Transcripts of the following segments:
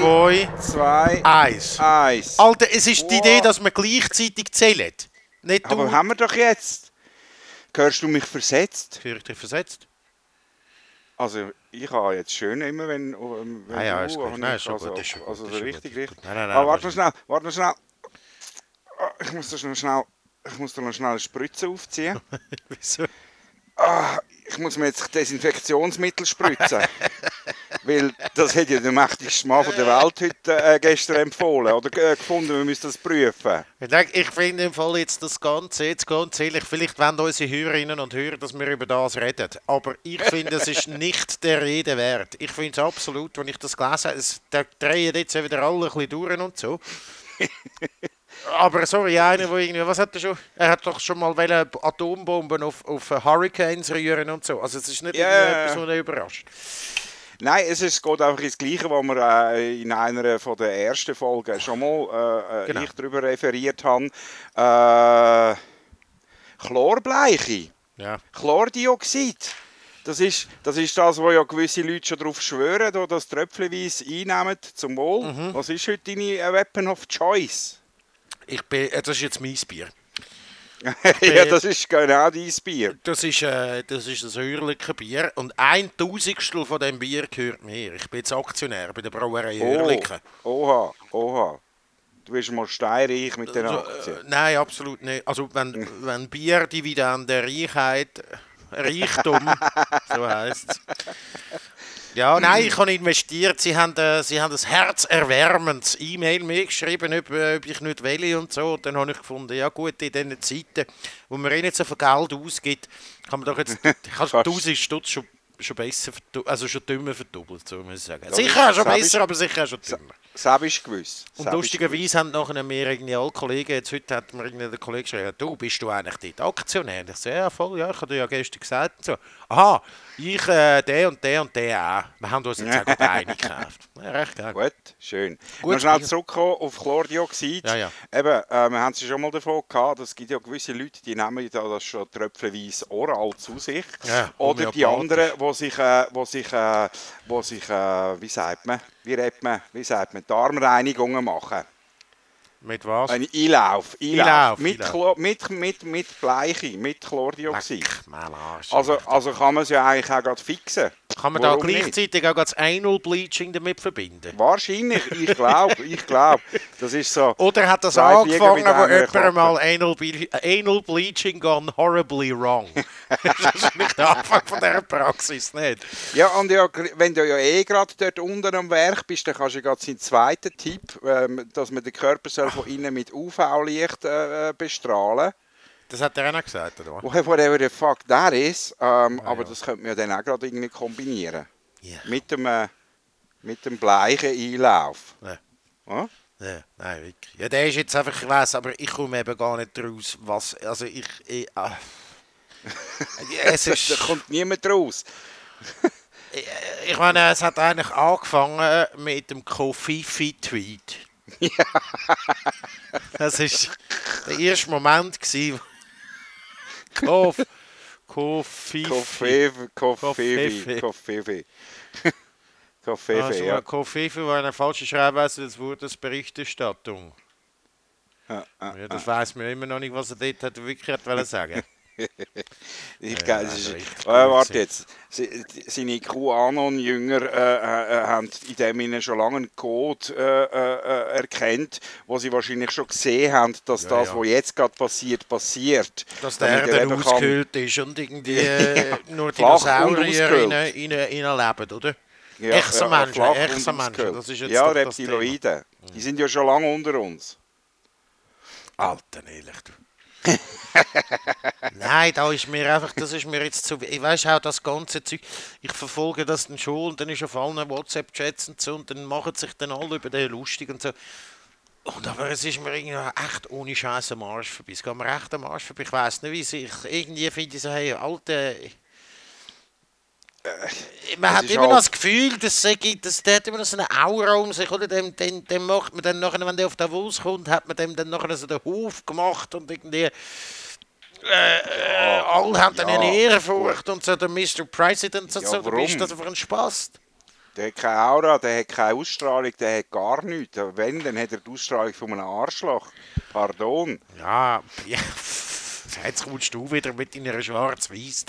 zwei, zwei, eins. eins. Alter, es ist die Wow. Idee, dass wir gleichzeitig zählen. Nicht du. Aber haben wir doch jetzt. Hörst du mich versetzt? Führe ich dich versetzt? Also, ich habe jetzt schön immer, wenn. wenn Ah ja, du, ist gut. habe Nein, ist schon also, gut, ist Also, ist richtig, richtig. Nein, nein, nein, Aber warte aber- mal schnell, warte mal schnell. Ah, Ich muss da noch schnell. Ich muss da noch schnell eine Spritze aufziehen. Wieso? Ah, ich muss mir jetzt Desinfektionsmittel spritzen. Weil das hat ja der mächtigste Mann von der Welt heute äh, gestern empfohlen oder äh, gefunden, wir müssen das prüfen. Ich, denke, ich finde im Fall jetzt das Ganze, jetzt ganz ehrlich, vielleicht wollen unsere Hörerinnen und Hörer, dass wir über das reden. Aber ich finde, es ist nicht der Rede wert. Ich finde es absolut, wenn ich das gelesen habe, es, drehen jetzt wieder alle ein bisschen durch und so. Aber sorry, einer, der irgendwie, was hat er schon? Er hat doch schon mal Atombomben auf, auf Hurricanes rühren und so. Also es ist nicht ja. etwas, was überrascht. Nein, es ist, geht einfach ins Gleiche, was wir äh, in einer von der ersten Folgen schon mal äh, äh, Genau. ich darüber referiert habe. Äh, Chlorbleiche, Ja. Chlordioxid. Das ist, das ist das, wo ja gewisse Leute schon darauf schwören, oder das tröpfchenweise einnehmen zum Wohl. Mhm. Was ist heute deine Weapon of Choice? Ich bin, äh, das ist jetzt mein Bier. ja, das ist genau dein Bier. Das ist, äh, das ist ein Hörlicher Bier und ein Tausendstel von dem Bier gehört mir. Ich bin jetzt Aktionär bei der Brauerei Oh, Hörlicher. oha, oha. Du bist mal steinreich mit den Also, Aktien. äh, nein, absolut nicht. Also wenn, wenn Bierdividende Reichheit, Reichtum, so heisst es. Ja, nein, ich habe investiert. Sie haben, äh, sie haben ein herzerwärmendes E-Mail mir geschrieben, ob, äh, ob ich nicht will und so. Und dann habe ich gefunden, ja gut, in diesen Zeiten, wo man eh nicht so viel Geld ausgibt, kann man doch jetzt, ich habe Fast. 1000 Stutz schon, schon besser, also schon dümmer verdoppelt, so muss ich sagen. Das Sicher schon besser, aber sicher schon dümmer. Das ist gewiss. Und Das lustigerweise haben nachher mir irgendwie alle Kollegen, jetzt heute hat mir irgendwie der Kollege geschrieben, du, bist du eigentlich dort Aktionär? Und ich so, ja voll, ja, ich habe dir ja gestern gesagt. Und so, aha, ich, äh, der und der und der auch. Wir haben uns jetzt auch eine gekauft. Ja, recht geil. Gut, schön. Gut, Noch schnell zurückkommen auf Chlordioxid. Ja, ja. Eben, äh, wir haben es schon mal davon gehabt, es gibt ja gewisse Leute, die nehmen da das schon tröpfchenweise oral zu sich. Ja, Oder die anderen, wo sich, äh, wo sich, äh, wo sich äh, wie sagt man, wie redet man, wie sagt man, Darmreinigungen machen. Mit was? Ein Einlauf, Einlauf. Einlauf, mit, Einlauf. Mit, mit, mit Bleiche, mit Chlordioxid. Leck. Also, also kann man es ja eigentlich auch gerade fixen. Kann man da Warum nicht? gleichzeitig auch das Anal Bleaching damit verbinden? Wahrscheinlich, ich glaube, ich glaube. Das ist so. Oder hat das angefangen, wo jemand mal Anal, Ble Anal Bleaching gone horribly wrong? das ist nicht der Anfang von dieser Praxis, nicht? Ja, und ja, wenn du ja eh gerade dort unten am Werk bist, dann kannst du gerade seinen zweiten Tipp, ähm, dass man den Körper soll von innen mit UV-Licht äh, äh, bestrahlen Das hat er auch noch gesagt, oder? Whatever the fuck that is. Ähm, Ah, aber ja. das könnte man ja dann auch gerade irgendwie kombinieren. Ja. Mit dem, äh, mit dem bleichen Einlauf. Ja. Ja? Ja, nein, wirklich. Ja, der ist jetzt einfach, ich weiß, aber ich komme eben gar nicht raus, was, also ich, ich ah. es Da ist, kommt niemand raus. ich meine, es hat eigentlich angefangen mit dem Kofifi-Tweet. Das ist der erste Moment Kofifi. Koffefe, Koffefe. Koffefe, Koffefe. Koffefe, Also, ja. Kofifi war eine falsche Schreibweise des Wortes Berichterstattung. Ja, ja, Ja, das weiß man immer noch nicht, was er dort hat, wirklich hat wollen sagen. Ich Ja, glaube, nein, es ist, richtig äh, warte jetzt. Seine QAnon-Jünger äh, äh, äh, haben in dem Sinne schon lange einen Code äh, äh, äh, erkannt, wo sie wahrscheinlich schon gesehen haben, dass Ja, das, ja. was jetzt gerade passiert, passiert. Dass der er Erde ausgehöhlt ist und irgendwie äh, nur Dinosaurier ausgehöhlt. rein, rein, rein leben, oder? Ja, Echsenmenschen, flach und Echsenmenschen, ausgehöhlt. das ist jetzt Ja, Mhm. Reptiloiden. Die sind ja schon lange unter uns. Alter, ehrlich, du. Nein, da ist mir einfach, das ist mir jetzt zu. Ich weiß auch das ganze Zeug. Ich verfolge das dann schon und dann ist auf allen WhatsApp-Chats und so und dann machen sich dann alle über den lustig und so. Und aber es ist mir irgendwie echt ohne Scheiß am Arsch vorbei. Es geht mir echt am Arsch vorbei. Ich weiß nicht, wie sich. Irgendwie finde ich so, hey, alte. Man hat ist immer noch das Gefühl, dass dass der hat immer noch so eine Aura um sich, oder? Dem, dem, dem macht man dann nachher, wenn der auf Davos kommt, hat man dem dann nachher so den Hof gemacht und irgendwie. Äh, äh, alle haben dann ja, eine Ehrfurcht und so, der Mr. President und Ja, so, du warum? bist das einfach ein Spaß. Der hat keine Aura, der hat keine Ausstrahlung, der hat gar nichts. Wenn, dann hat er die Ausstrahlung von einem Arschloch. Pardon. Ja, ja. Jetzt kommst du wieder mit deiner schwarz-weiß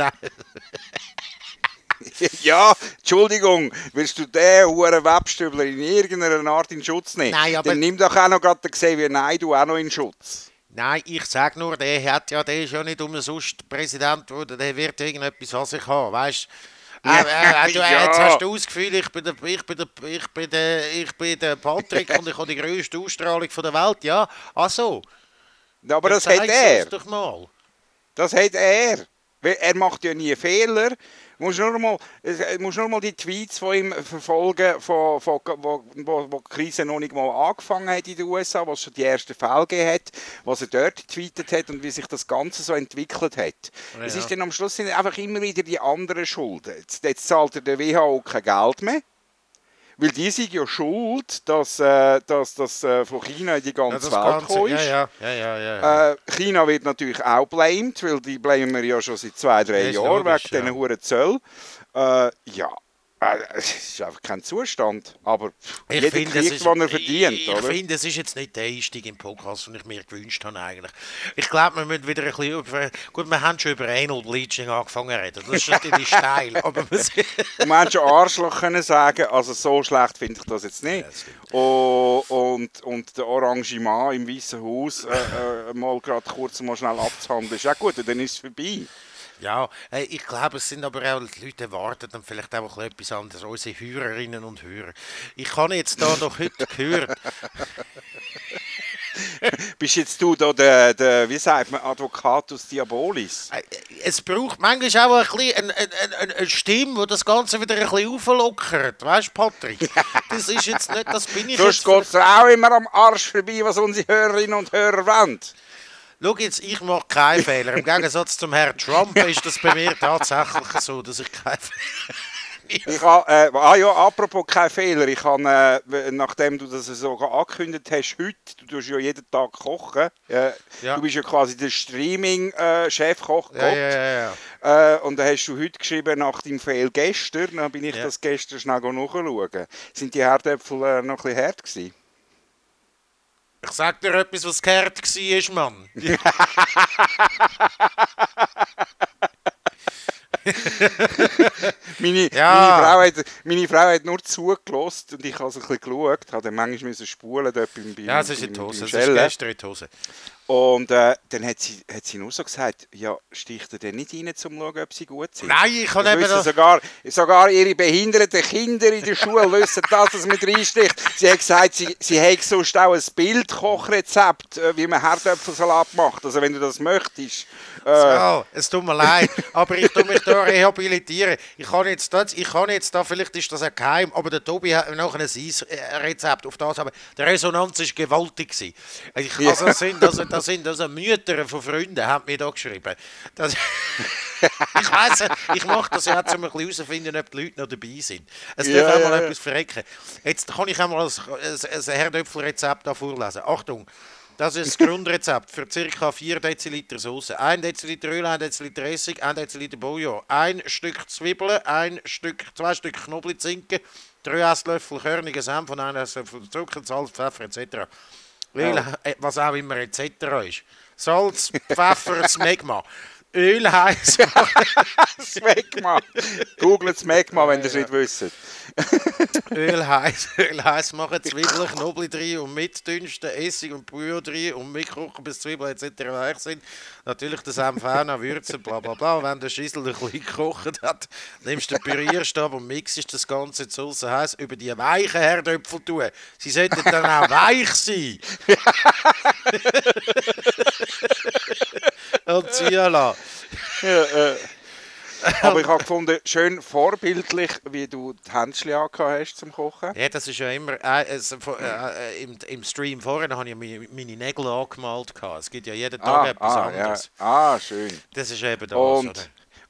ja, Entschuldigung, willst du den hohen Webstübler in irgendeiner Art in Schutz nehmen? Nein, aber- Dann nimm doch auch noch gerade Xavier Naidu auch noch in Schutz. Nein, ich sage nur, der hat ja, der ist ja nicht umsonst Präsident geworden, der wird irgendetwas an sich haben, weißt äh, äh, du? Ja. Jetzt hast du das Gefühl, ich bin der, ich bin der, ich bin der, ich bin der Patrick und ich habe die grösste Ausstrahlung von der Welt, ja? Ach so. Aber dann das hat er. doch mal. Das hat er. Er macht ja nie Fehler. Du musst nur mal, äh, musst nur mal die Tweets von ihm verfolgen, von, von, wo, wo, wo die Krise noch nicht mal angefangen hat in den USA, wo es schon die ersten Fälle gegeben hat, was er dort getweetet hat und wie sich das Ganze so entwickelt hat. Es Ja. ist dann am Schluss einfach immer wieder die anderen Schulden. Jetzt, jetzt zahlt er der WHO kein Geld mehr. Weil die sind ja schuld, dass, äh, dass das äh, von China in die Ja, ganze das Welt Ganze, ja, ist. ja, ja, ja, ja. ja. Äh, China wird natürlich auch blamed, weil die blamen wir ja schon seit zwei, drei Jahren wegen ja. diesen hohen Zöll. Äh, ja, es ist einfach kein Zustand. Aber jeder finde, kriegt, ist- was er verdient, ich? Ich finde, es ist jetzt nicht der Einstieg im Podcast, den ich mir gewünscht habe eigentlich. Ich glaube, wir müssen wieder ein bisschen über... Gut, wir haben schon über Anal Bleaching angefangen zu reden. Das ist natürlich steil, aber wir hätte schon Arschloch können sagen, also so schlecht finde ich das jetzt nicht. Ja. Oh, und, und der Arrangement im Weißen Haus äh, äh, mal gerade kurz mal schnell abzuhandeln, ist auch gut, dann ist es vorbei. Ja, äh, ich glaube, es sind aber auch die Leute erwarten dann vielleicht auch ein etwas anderes, unsere Hörerinnen und Hörer. Ich habe jetzt da noch heute gehört, Bist jetzt du da der, der wie sagt man, Advocatus Diabolis? äh, es braucht manchmal auch ein bisschen eine, eine, eine, eine Stimme, die das Ganze wieder ein bisschen auflockert. Weißt du, Patrick? Das ist jetzt nicht, das bin ich Sonst jetzt... geht es auch immer am Arsch vorbei, was unsere Hörerinnen und Hörer wollen. Schau jetzt, ich mache keinen Fehler. Im Gegensatz zum Herrn Trump ist das bei mir tatsächlich so, dass ich keinen Fehler Ich ha, äh, ah ja, apropos kein Fehler, ich habe, äh, nachdem du das so angekündigt hast, heute, du tust ja jeden Tag kochen, äh, Ja. du bist ja quasi der Streaming-Chefkoch, Ja, ja, ja, ja. Äh, und dann hast du heute geschrieben, nach dem Fehl gestern, dann bin ich das gestern schnell nachschauen. Sind die Herdäpfel äh, noch ein bisschen hart gewesen? Ich sag dir etwas, was gehört war, Mann. Meine, Ja. meine, Frau hat, meine Frau hat nur zugelassen und ich habe so ein bisschen geschaut, habe dann manchmal müssen spulen dort beim, beim, Ja, es ist in die Hose. Es ist gestern in die Hose. Und äh, dann hat sie, hat sie nur so gesagt, ja, sticht ihr denn nicht rein, um zu schauen, ob sie gut sind? Nein, ich kann Das eben... wissen Das, sogar, sogar ihre behinderten Kinder in der Schule wissen das, dass man reinsticht. Sie hat gesagt, sie, sie hat sonst auch ein Bildkochrezept, äh, wie man Herdöpfelsalat macht. Also wenn du das möchtest. Äh, so, es tut mir leid, aber ich tue mich da rehabilitieren. Ich kann jetzt da, ich kann jetzt da, vielleicht ist das ein Geheim, aber der Tobi hat noch ein Eisrezept auf das, aber die Resonanz war gewaltig. gewesen. Ich, also, das sind, also, das sind also Mütter von Freunden, haben mir da geschrieben. Das, ich weiss, ich mache das ja, auch, um ein bisschen herauszufinden, ob die Leute noch dabei sind. Es Ja, darf auch mal ja. etwas verrecken. Jetzt kann ich einmal ein, ein, ein Herdöpfelrezept da vorlesen. Achtung! Das ist das Grundrezept für ca. 4 Deziliter Soße. 1 Deziliter Öl, 1 Deziliter Essig, 1 Deziliter Bouillon, 1 Stück Zwiebeln, 1 Stück, 2 Stück Knoblauchzinken, 3 Esslöffel körnigen Senf und 1 Esslöffel Zucker, Salz, Pfeffer etc. Öl, äh, was auch immer etc. ist. Salz, Pfeffer, Smegma. Öl heiß. Smegma. Googelt Smegma, wenn ihr es nicht wisst. Öl heiß, Öl heiß machen, Zwiebeln, Knoblauch drin und mitdünsten, Essig und Bouillon drin und mitkochen, bis Zwiebeln etc. weich sind. Natürlich Senf auch noch würzen, bla bla bla. Wenn der Schissel ein bisschen gekocht hat, nimmst du den Pürierstab und mixst das Ganze zu Sauce heiß über die weichen Herdöpfel tun. Sie sollten dann auch weich sein. und ziehen lassen. Ja, äh. Aber ich habe gefunden, schön vorbildlich, wie du die Händchen angehabt hast zum Kochen. Ja, das ist ja immer. Äh, vor- äh, äh, im, Im Stream vorher habe ich meine, meine Nägel angemalt. Gehabt. Es gibt ja jeden Tag Ah, etwas ah, ja. anderes. ah, schön. Das ist eben das. Und, oder?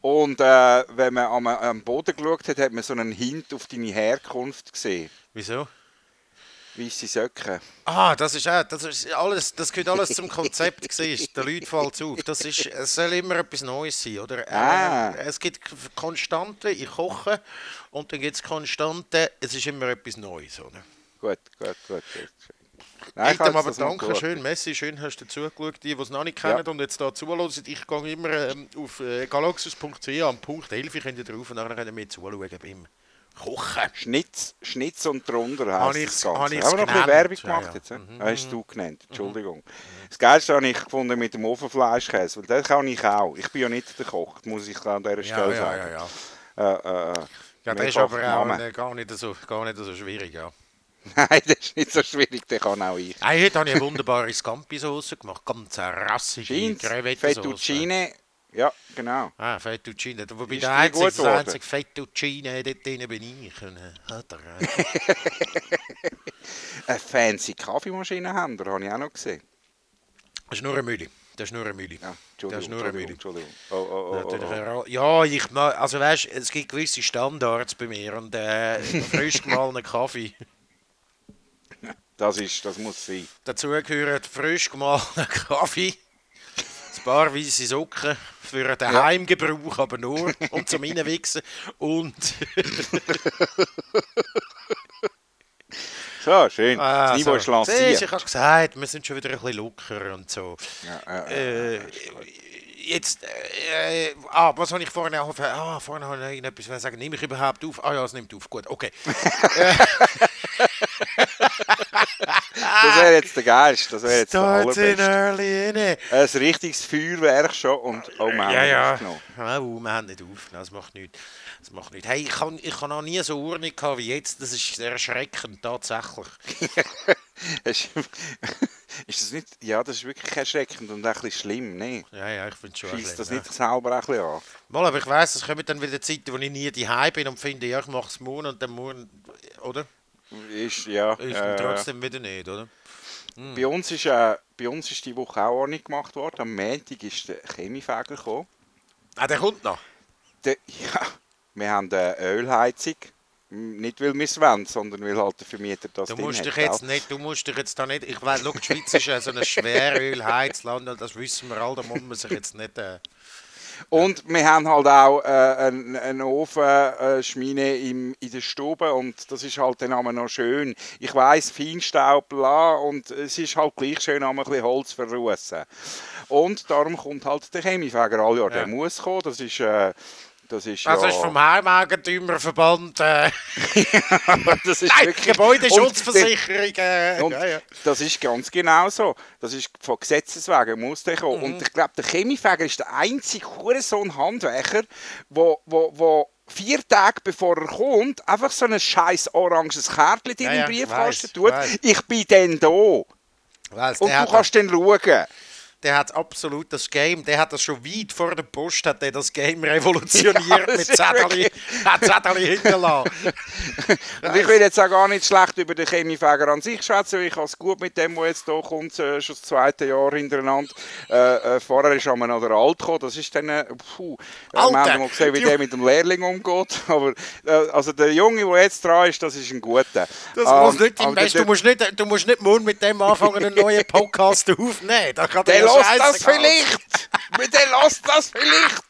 und äh, wenn man am, am Boden geschaut hat, hat man so einen Hint auf deine Herkunft gesehen. Wieso? Weisse Söcke. Ah, das ist auch, das ist alles, das gehört alles zum Konzept, siehst Den Leuten fällt es auf. Das ist, es soll immer etwas Neues sein, oder? Ah. Äh, es gibt Konstante, ich koche, und dann gibt es Konstante, es ist immer etwas Neues, oder? Gut, gut, gut. gut. Nein, ich habe aber danke schön, Messi, schön hast du zugeschaut. Die, die es noch nicht Ja. kennen und jetzt da zuhören, ich gehe immer ähm, auf äh, galaxus.ch am Punkt 11, könnt ihr drauf und dann könnt ihr mir zuschauen beim Kochen. Schnitz, Schnitz und drunter Habe heisst ich's- das habe Ganze. ich's Haben wir noch ein? Werbung gemacht ja. jetzt? Mhm. Mhm. Hast du genannt, Entschuldigung. Das Geilste habe ich gefunden mit dem Ofenfleischkäse, weil das kann ich auch. Ich bin ja nicht der Koch, muss ich an dieser Ja, Stelle ja, ja, sagen. ja. Äh, äh, Ja, das ist aber auch äh, gar, nicht so, gar nicht so schwierig, ja. Nein, das ist nicht so schwierig, den kann auch ich. Hey, heute habe ich eine wunderbare Scampi-Sauce gemacht, ganz Jeans, Crevettensauce. Fettuccine, ja, genau. Ah, Fettuccine. Wobei der einzige, das einzige Fettuccine dort drin bin ich. Äh, er, äh. Eine fancy Kaffeemaschine haben, da habe ich auch noch gesehen. Das ist nur eine Mühle. Das ist nur eine Mühle. Ja, das ist nur eine Mühle. Oh, oh, oh, oh, oh. Ja, ich mag, also weißt, es gibt gewisse Standards bei mir und äh, frisch gemahlener Kaffee. Das, ist, das muss sein. Dazu gehört frisch gemahlener Kaffee, paar weiße Socken für den Ja. Heimgebrauch, aber nur und zum Reinwichsen und So, schön. Ah, das Niveau so. ist Siehst. Ich habe gesagt, wir sind schon wieder ein bisschen locker und so. Ja, ja, ja. Äh, jetzt, äh, ah, was habe ich vorhin auch, ah, vorhin habe ich etwas sagen, nehme ich überhaupt auf? Ah ja, es nimmt auf, gut, okay. Das wäre jetzt der Geist. Das wäre jetzt der Starts in allerbeste. early, inne. Ein richtiges Feuerwerk schon und oh, wir haben Ja, ja. aufgenommen. Oh, wir haben nicht auf, das macht nichts. Das macht nichts. Hey, ich habe ich hab noch nie so Urne gehabt wie jetzt, das ist erschreckend, tatsächlich. Ist das nicht... Ja, das ist wirklich erschreckend und ein bisschen schlimm, ne? Ja, ja, ich finde es schon Schießt das nicht selber ein bisschen an? Mal, aber ich weiss, es kommen dann wieder Zeiten, wo ich nie daheim bin und finde, ja, ich mache es morgen und dann morgen, oder? Ist, ja. Ist äh, trotzdem wieder nicht, oder? bei, uns ist, äh, bei uns ist die Woche auch Ordnung gemacht worden. Am Montag ist der Chemiefäger gekommen. Ah, der kommt noch. Der, ja, wir haben eine Ölheizung. Nicht weil wir es wollen, sondern weil halt der Vermieter das Du musst dich jetzt nicht, du musst dich jetzt da nicht, ich weiß, schau, die Schweiz ist ja so ein Schwerölheizland, das wissen wir alle, da muss man sich jetzt nicht... Äh, Und wir haben halt auch äh, einen, einen Ofen, äh, im, in der Stube und das ist halt dann einmal noch schön. Ich weiss, Feinstaub, bla, und es ist halt gleich schön, einmal ein bisschen Holz verrussen. Und darum kommt halt der Chemiefäger alle Jahr. Ja. Der muss kommen, das ist... Äh, das ist, das ja, ist vom Heimeigentümerverband, äh, das ist nein, wirklich- Gebäudeschutzversicherung, äh, Und ja, ja. das ist ganz genau so. Das ist von Gesetzes wegen muss der kommen. Mhm. Und ich glaube, der Chemiefäger ist der einzige Hurensohn Handwerker, wo, wo, wo vier Tage bevor er kommt, einfach so ein scheiß oranges Kärtchen in ja, den Briefkasten weiss, tut. weiss. Ich bin dann da. Und Weiss, du der, hat, kannst dann schauen. Der hat absolut das Game, der hat das schon weit vor der Post, hat der das Game revolutioniert Ja, mit das ist Zettel, hat Zettel hinterlassen. Und ich will jetzt auch gar nicht schlecht über den Chemiefäger an sich schätzen. Ich habe es gut mit dem, der jetzt hier kommt, äh, schon das zweite Jahr hintereinander. Äh, äh, vorher ist einmal noch der Alt gekommen. Das ist dann, äh, puh. Äh, wir haben mal gesehen, wie der mit dem Lehrling umgeht. Aber äh, also der Junge, der jetzt dran ist, das ist ein guter. Das Ähm, muss nicht der- du, musst nicht, du musst nicht morgen mit dem anfangen, einen neuen Podcast aufnehmen. Da kann Der lässt das vielleicht! der lässt das vielleicht!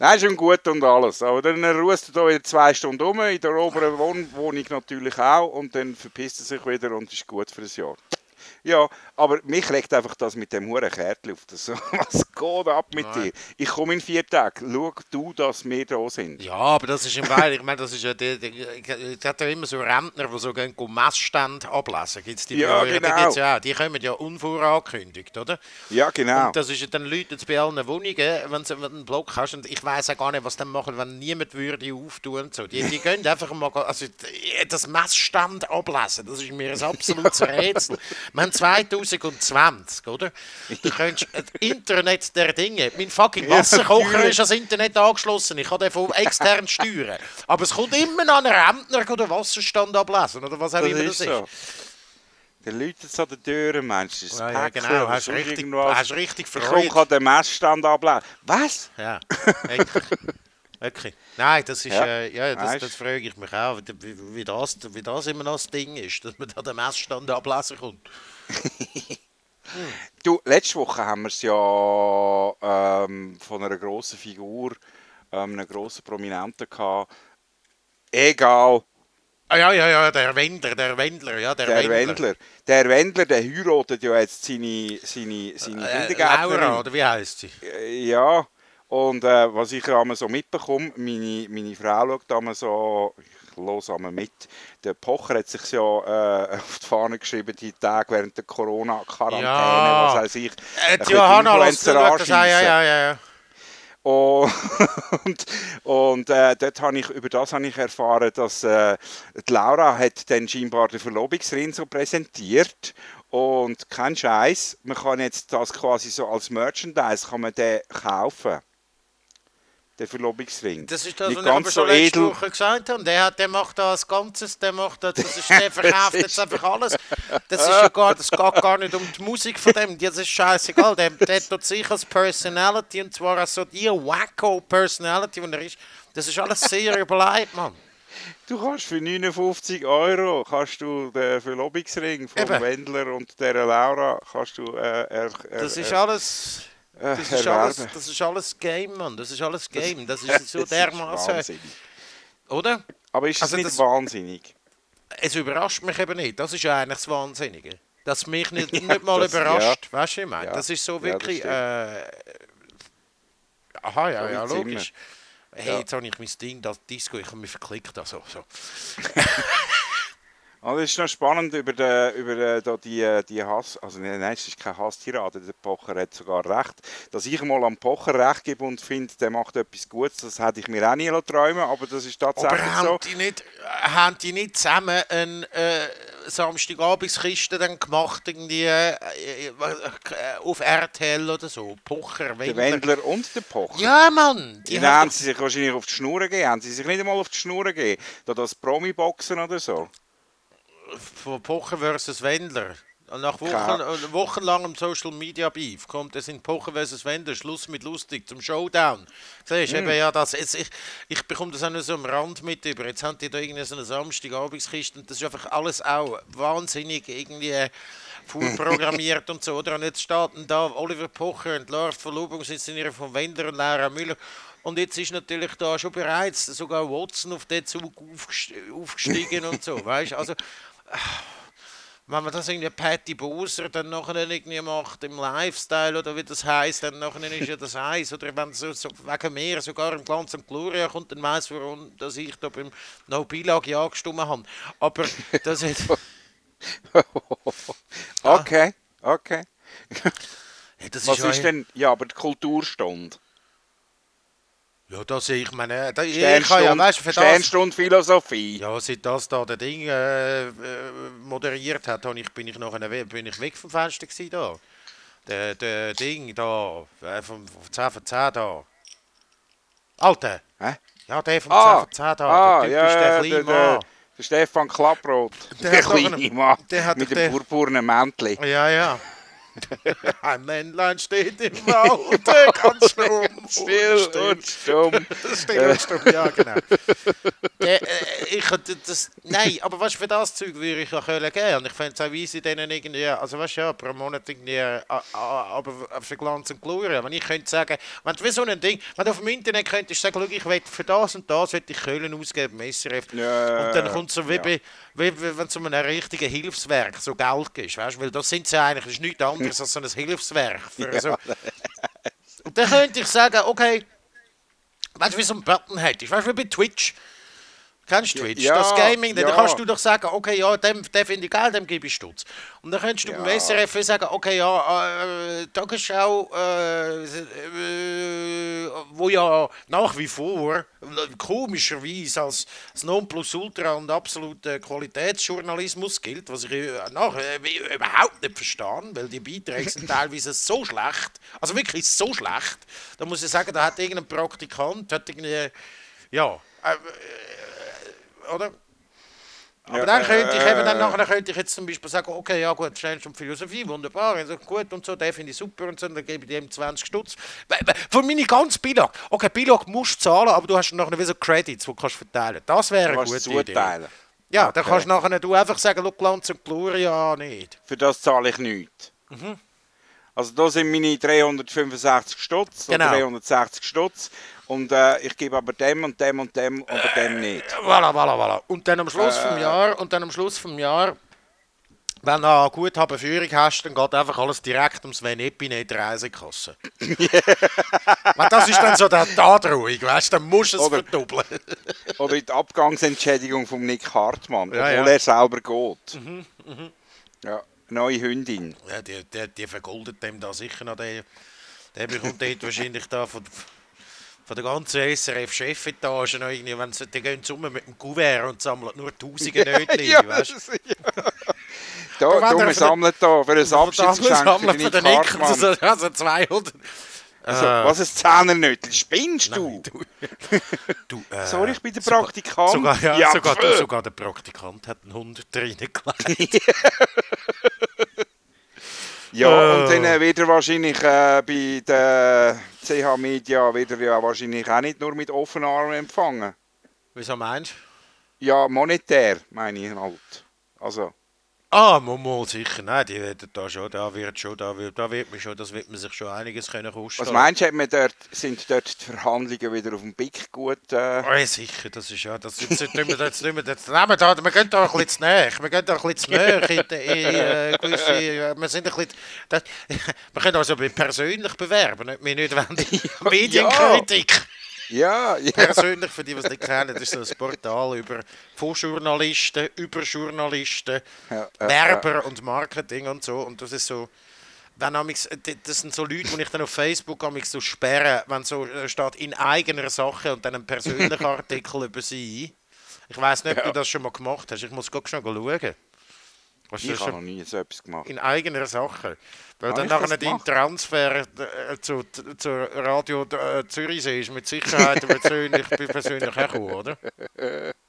Nein, ist schon gut und alles. Aber dann ruht er hier wieder zwei Stunden um, in der oberen Wohn Wohnung natürlich auch. Und dann verpisst er sich wieder und ist gut für ein Jahr. Ja, aber mich regt einfach das mit dem huren Kärtchen auf. Das, was geht ab mit Nein. dir? Ich komme in vier Tagen. Schau du, dass wir da sind. Ja, aber das ist im Weil, ich meine, das ist ja, die, die, es hat ja immer so Rentner, die so gehen, Messstände ablesen. Gibt's die Ja? Da genau. gibt's ja auch. Die kommen ja unvorangekündigt, oder? Ja, genau. Und das ist ja dann Leute bei allen Wohnungen, wenn du einen Block hast, und ich weiß auch gar nicht, was die machen, wenn niemand würde auftun und so. Die, die gehen einfach mal, also das Messstand ablesen, das ist mir ein absolutes Rätsel. Wir haben 2020, oder? Du könntest das Internet der Dinge, mein fucking Wasserkocher ist ans Internet angeschlossen, ich kann den von extern steuern. Aber es kommt immer noch ein Rentner den Wasserstand ablesen, oder was auch das immer ist das ist. so. Der läutet an der Tür, Mensch. Das ist Ja, ja, genau, oder hast sonst richtig, hast richtig Ich Freude. kann den Messstand ablesen. Was? Ja, Wirklich. Nein, das ist, Ja. äh, ja, das, das frage ich mich auch, wie, wie, das, wie das immer noch das Ding ist, dass man da den Messstand ablesen kommt. Du, letzte Woche haben wir es ja ähm, von einer grossen Figur, ähm, einem grossen Prominenten gehabt. Egal, Ah ja, ja, ja, der Wendler, der Wendler, ja, der, der Wendler. Der Wendler, der heiratet ja jetzt seine, seine, seine Äh, Kindergärtnerin. Laura, oder wie heißt sie? Äh, Ja, und äh, was ich einmal so mitbekomme, meine, meine Frau schaut einmal so, ich höre einmal mit, der Pocher hat sich ja äh, auf die Fahne geschrieben, die Tage während der Corona-Quarantäne, Ja. was weiß ich. Äh, die Johanna, Influencer ja, ja, anschiessen. ja, ja, ja. Und, und, und äh, dort habe ich, über das habe ich erfahren, dass äh, die Laura hat dann scheinbar den Verlobungsring so präsentiert und kein Scheiß, man kann jetzt das quasi so als Merchandise kann man den kaufen, den Verlobungsring. Das ist das, Nicht was ich ganz schon so letzte edel. Woche gesagt habe. Der, hat, der macht da als Ganzes, der macht das, das ist, der verkauft jetzt einfach alles. Das ist ja gar, das geht gar nicht um die Musik von dem, das ist scheißegal. Der, der tut sich als Personality, und zwar als so die wacko Personality, die er ist. Das ist alles sehr überlegt, Mann. Du kannst für 59 Euro kannst du den Verlobungsring von. Wendler und der Laura kannst du äh, er, er, Das ist alles... äh, Das ist, alles, das ist alles Game, Mann. Das ist alles Game. Das ist so dermaßen. Oder? Aber ist es Also nicht das- wahnsinnig? Es überrascht mich eben nicht. Das ist ja eigentlich das Wahnsinnige. Dass mich nicht, Ja, nicht mal das- überrascht. Weißt du, ich meine? Ja, Das ist so ja, wirklich. stimmt. äh, aha, ja, So ja, logisch. Hey, Ja. jetzt habe ich mein Ding, das Disco, ich habe mich verklickt. Also, so. Also es ist noch spannend über, den, über da die, die Hass, also nein, nein, es ist kein Hasstirade, der Pocher hat sogar recht. Dass ich mal am Pocher recht gebe und finde, der macht etwas Gutes, das hätte ich mir auch nie träumen aber das ist tatsächlich Aber so. haben die, nicht, haben die nicht zusammen eine äh, Samstagabendskiste dann gemacht, irgendwie äh, äh, auf RTL oder so? Pocher, Der Wendler. Wendler und der Pocher. Ja, Mann! Die Die haben haben sie sich wahrscheinlich auf die Schnur gegeben. Haben sie sich nicht einmal auf die Schnur gegeben? Da das Promi-Boxen oder so. Von Pocher versus Wendler. Nach Wochen, äh, wochenlangem Social Media Beef kommt es in Pocher versus Wendler, Schluss mit lustig, zum Showdown. Siehst du, Hm. eben ja, das, jetzt, ich, ich bekomme das auch nur so am Rand mit über. Jetzt haben die da irgendwie so eine Samstagabendskiste und das ist einfach alles auch wahnsinnig irgendwie vorprogrammiert und so. Oder? Und jetzt steht da Oliver Pocher und Lars Verlobungsinszenieur von Wendler und Lara Müller. Und jetzt ist natürlich da schon bereits sogar Watson auf den Zug aufgest- aufgestiegen und so, weißt Also, wenn man das irgendwie Patty Boser dann nachher irgendwie macht im Lifestyle oder wie das heißt, dann nachher ist ja das Eis. Oder wenn so, so wegen mir sogar im Glanz und Gloria kommt, dann weiss warum, dass ich da beim No Bilag ja gestimmt habe. Aber das ist, Okay, okay. ja, das Was ist denn, ja, aber die Kulturstunde? Ja, das ich meine, da, ich kann ja, weißt für das, Sternstunde Philosophie. ja, seit das da der Ding äh, äh, moderiert hat, ich, bin ich nachher bin ich weg vom Fenster gewesen, da. Der, der Ding da, äh, vom, vom 10 von 10 da. Alter! Hä? Ja, der vom Ah, 10 von 10 da, ah, der typisch der ja, kleine der, der, Mann. der Stefan Klapproth. Der Der, kleine Mann mit dem purpurnen Mäntel. Ja, ja. Ein Männlein steht im Wald, ganz stumm Still und stumm. Still und stumm, ja, genau. Der, äh, ich, das, nein, aber was für das Zeug würde ich ja Köln geben. Und ich fände es auch weise, denen irgendwie, also weißt du, ja, pro Monat irgendwie, äh, aber für Glanz und Gloria. Wenn ich könnte sagen, wenn du so ein Ding, wenn du auf dem Internet könntest sagen, schau, ich will für das und das will ich Köln ausgeben, SRF. Ja, und dann kommt so wie, ja. bei, wie, wie wenn du so einem richtigen Hilfswerk so Geld gibst, weißt du, weil das sind sie eigentlich, das ist nichts anderes als so ein Hilfswerk. Für so. Und dann könnte ich sagen, okay, weißt du, wie so ein Button hättest, weißt du, wie bei Twitch. Kennst du Twitch? Ja, das Gaming, dann ja. kannst du doch sagen, okay, ja, dem, dem finde ich geil, dem gebe ich Stutz. Und dann könntest du Ja. beim SRF sagen, okay, ja, äh, Tagesschau, äh, äh, wo ja nach wie vor äh, komischerweise als das Nonplusultra und absoluter Qualitätsjournalismus gilt, was ich äh, nach, äh, überhaupt nicht verstehe, weil die Beiträge sind teilweise so schlecht, also wirklich so schlecht, da muss ich sagen, da hat irgendein Praktikant, hat irgendwie, ja, oder? Aber Ja, dann könnte ich eben dann äh, nachher könnte ich jetzt zum Beispiel sagen, okay, ja gut, schnell um Philosophie, wunderbar, also gut und so, den finde ich super und so, dann gebe ich dem 20 Stutz. Für meine ganze Billag. Okay, Billag musst du zahlen, aber du hast nachher wie so Credits, die du kannst verteilen. Das wäre eine gute du Idee. zuteilen. Ja, dann Okay. kannst du nachher du einfach sagen, schau, Glanz und Gloria nicht. Für das zahle ich nichts. Mhm. Also da sind meine 365 Stutz Genau. oder 360 Stutz und äh, ich gebe aber dem und dem und dem oder dem nicht. Voilà, voilà, voilà. Und dann am Schluss Äh. vom Jahr, und dann am Schluss vom Jahr, wenn du eine Guthabenführung hast, dann geht einfach alles direkt ums Sven Epine in die Reisekasse. Weil das ist dann so der Androhung, weißt du, dann musst du es Oder- verdoppeln. Oder die Abgangsentschädigung von Nick Hartmann, Ja, obwohl ja. Mhm, er selber geht. Ja, neue Hündin. Ja, die, die, die vergoldet dem da sicher noch. Der, der bekommt dort wahrscheinlich da von, von der ganzen SRF-Chefetage noch irgendwie, wenn sie, die gehen zusammen mit dem Kuvert und sammeln nur tausende Nötchen, ja, weißt du. ja. Da, da, wir sammeln da für ein Abschiedsgeschenk für den den Nick also, also 200. Also, Äh, was ein Zehnernötchen, spinnst du? du, du, äh, Sorry, ich bin der sogar- Praktikant. Sogar, ja, Ja, sogar, sogar der Praktikant hat einen 100 reingelegt. Ja, Äh. und dann äh, wird er wahrscheinlich äh, bei der CH Media wird er ja wahrscheinlich auch nicht nur mit offenen Armen empfangen. Wieso meinst du? Ja, monetär, meine ich halt. Also, Ah, Momo, sicher. Nein, die werden da schon, da wird schon, da wird, da wird man schon, das wird man sich schon einiges können kosten. was meinst du, dort, sind dort die Verhandlungen wieder auf dem Pick gut? Äh, Oh, ja, sicher, das ist ja, das jetzt, tun wir, jetzt, tun wir, jetzt nehmen wir da, wir gehen da ein bisschen zu näher, wir gehen da ein bisschen zu näher in, in, äh, gewisse, äh, wir sind ein bisschen, das, wir können also persönlich bewerben, nicht, wir nicht wollen Medienkritik. Ja, ja. Persönlich, für die, die es nicht kennen, das ist so ein Portal über von Journalisten, über Journalisten, Ja, ja, Werber und Marketing und so. Und das ist so, wenn amigs, das sind so Leute, die ich dann auf Facebook amigs so sperre, wenn so äh, steht in eigener Sache und dann ein persönlicher Artikel über sie. Ich weiß nicht, ob du Ja. das schon mal gemacht hast. Ich muss gerade schon schauen. Du Ich habe noch nie so etwas gemacht. in eigener Sache. Weil dann nachher dein? Transfer äh, zu, zu Radio äh, Zürichsee ist mit Sicherheit persönlich, persönlich hergekommen, oder?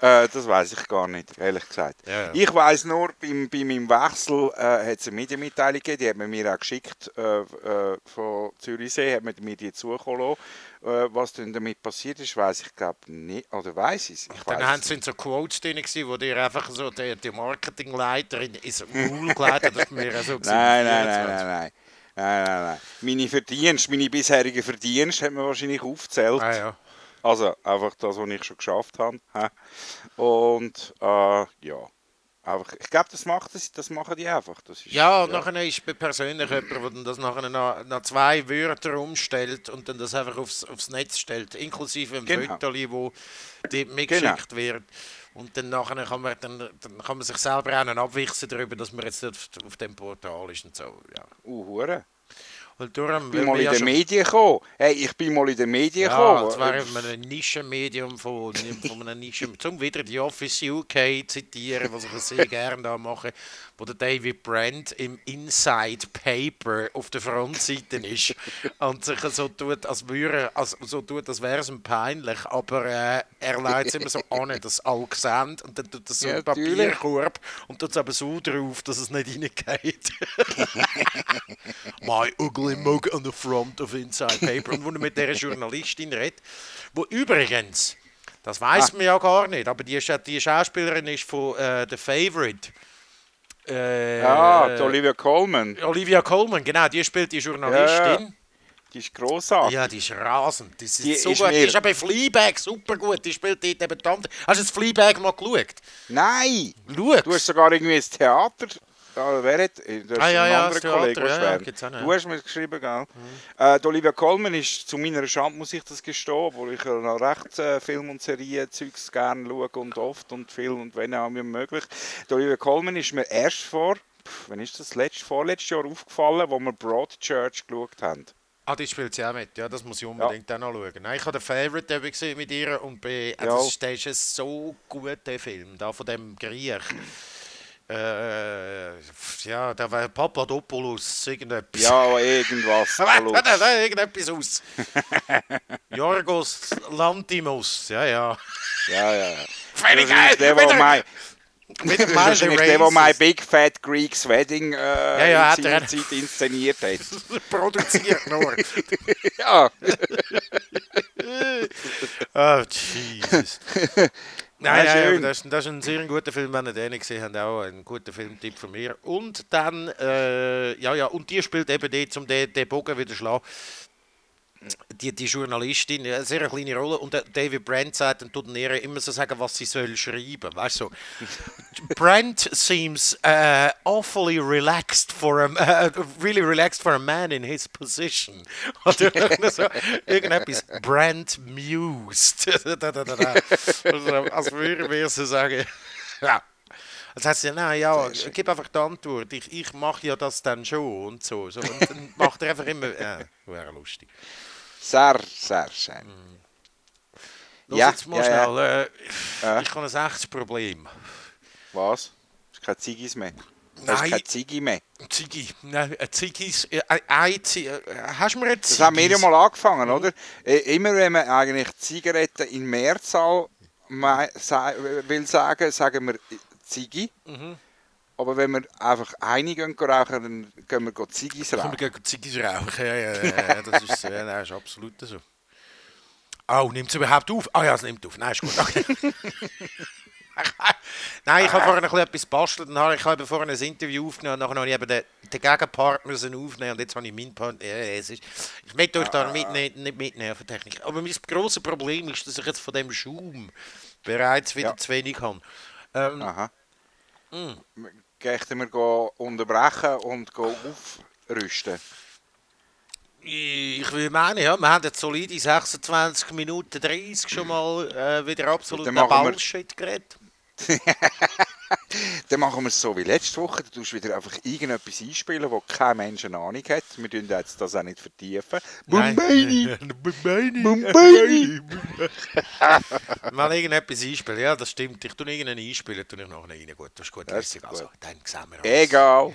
Äh, das weiß ich gar nicht, ehrlich gesagt. Ja, ja. Ich weiß nur, beim, bei meinem Wechsel äh, hat es eine Medienmitteilung gegeben, die hat man mir auch geschickt äh, äh, von Zürichsee, hat man mir die zukommen lassen. Äh, was denn damit passiert ist, weiß ich glaube nicht, oder weiß ich es? Dann haben sind so Quotes drin, gewesen, wo dir einfach so der, der Marketingleiterin ins Maul geleitet hat, mir so Nein, nein, nein, 24. nein, nein. Nein, nein, nein. Meine Verdienste, meine bisherigen Verdienste hat man wahrscheinlich aufgezählt. Ah, ja. Also einfach das, was ich schon geschafft habe. Und äh, ja, einfach, ich glaube, das, macht das, das machen die einfach. Das ist, Ja, und nachher ist bei persönlich jemand, der das nachher noch, noch zwei Wörter umstellt und dann das einfach aufs, aufs Netz stellt, inklusive einem Genau. Foto, wo die mitgeschickt wird. Und dann, nachher kann, man, dann, dann kann man sich selber auch abwichsen darüber, dass man jetzt auf, auf dem Portal ist und so. Ja. Uh, hure. Und darum, Ich bin mal in ja den Medien gekommen. Hey, ich bin mal in den Medien Ja, gekommen. und zwar in einem Nischenmedium von, von einem Nischen, zum wieder die Office UK zitieren, was ich sehr gerne da mache, wo der David Brand im Inside Paper auf der Frontseite ist und sich so tut, als würde, als, so tut, als wäre es ihm peinlich, aber äh, er leitet immer so an, dass alle sehen und dann tut er so Ja, einen. Papierkorb und tut es aber so drauf, dass es nicht reingeht. My ugly mug on the front of Inside Paper. Und wo er mit dieser Journalistin redet, wo übrigens, das weiß man ja gar nicht, aber die, die Schauspielerin ist von äh, The Favorite. Äh, Ja, die Olivia Colman. Olivia Colman, genau, die spielt die Journalistin. Die ist grossartig. Ja, die ist rasend. Die ist, Die so ist gut. Die ist bei Fleabag super gut. Die spielt dort eben Tante. Hast du das Fleabag mal geschaut? Nein! Schau. Du hast sogar irgendwie ein Theater. Ja, wer hat? Du hast Ah, ja, einen ja, anderen das Theater, ja, ja, auch Du ja. hast mir geschrieben, gell? Äh, die Olivia Colman ist, zu meiner Schande muss ich das gestehen, obwohl ich ja noch recht äh, Film- und Serien-Zeugs gerne schaue und oft und viel und wenn auch mir möglich. Die Olivia Colman ist mir erst vor, pff, wann ist das, letztes, vorletztes Jahr aufgefallen, wo wir Broadchurch geschaut haben. Ah, die spielt sie auch mit. Ja, das muss ich unbedingt auch noch schauen. Nein, ich habe den Favorite gesehen mit ihr und bei, äh, Ja. das ist, der ist ein so gut, der Film, da von dem Griech. Äh, ja, der war Papadopoulos, irgendetwas. Ja, irgendwas. Warte, warte, irgendetwas aus. Jorgos Lantimos, ja, ja. Ja, ja. Völlig ist der, der mein, das ist der, der mein Big Fat Greek's Wedding äh, ja, hat in er- seiner Zeit inszeniert hat. produziert nur. ja, Oh, Jesus. Ja, Nein, nein, schön. aber das, ist- das ist ein sehr guter Film, wenn ihr den nicht gesehen habt, auch ein guter Filmtipp von mir. Und dann, äh, ja, ja, und die spielt eben dort, um den, den Bogen wieder zu schlagen. Die, die Journalistin, eine sehr kleine Rolle, und David Brent sagt dann tut ihr immer so sagen, was sie soll schreiben. Weißt du, Brent seems uh, awfully relaxed for a uh, really relaxed for a man in his position. Oder so, irgendetwas Brent mused. Also, als würden wir so sagen. Ja. Das heißt ja, nein, ja, gib einfach die Antwort. Ich, ich mache ja das dann schon und so. so und dann macht er einfach immer. Ja, wäre lustig. Sehr, sehr schön. Los Ja, jetzt mal ja, ja. schnell. Äh, Äh. Ich habe ein echtes Problem. Was? Das ist kein Ziggis mehr. Das ist Nein. kein Ziggi mehr. Ziggy, nein, ein Ziggis, äh, ein äh, hast du mir ein Das haben wir ja Ziggis? mal angefangen, oder? Äh, Immer wenn man eigentlich Zigaretten in Mehrzahl will sagen, sagen wir Ziggi. Aber wenn wir einfach eine gehen rauchen, dann gehen wir Ziggis Können rauchen. wir gegen Ziggis rauchen? Ja, ja, ja, das ist, ja, nein, ist absolut so. Oh, nimmt es überhaupt auf? Ah ja, es nimmt auf. Nein, ist gut. Okay. Nein, ich habe vorhin noch etwas gebastelt. Dann habe ich habe vorhin ein Interview aufgenommen. Nachher habe ich eben den, den Gegenpartner aufnehmen. Und jetzt habe ich meinen Partner. Ja, es ist, ich möchte euch da mit, nicht, nicht mitnehmen von Technik. Aber mein grosses Problem ist, dass ich jetzt von dem Schaum bereits wieder Ja. zu wenig habe. Ähm, Aha. Mm. Gehen wir unterbrechen und aufrüsten. Ich will meinen, ja, wir haben jetzt solide 26 Minuten 30 schon mal äh, wieder absolut wir- Bullshit geredet. Dann machen wir es so wie letzte Woche. Du tust wieder einfach irgendetwas einspielen, wo kein Mensch eine Ahnung hat. Wir tun jetzt das auch nicht vertiefen. Bumbaini! Bumbaini! Bumbaini! Mal irgendetwas einspielen, ja, das stimmt. Ich tue irgendeinen einspielen, tue ich nachher rein. Gut, das ist gut. Das ist lässig. Also, gut. dann sehen wir uns. Egal.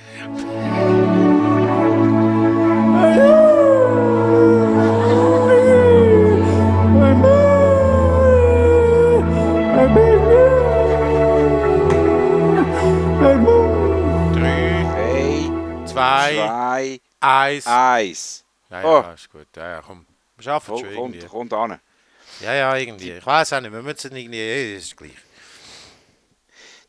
Zwei, zwei, eins. eins. Ja, Oh. ja, ist gut. Ja, ja, komm. Wir schaffen es schon kommt, irgendwie. kommt an. Ja, ja, irgendwie. Ich weiß auch nicht, wir müssen irgendwie, ja, ist gleich.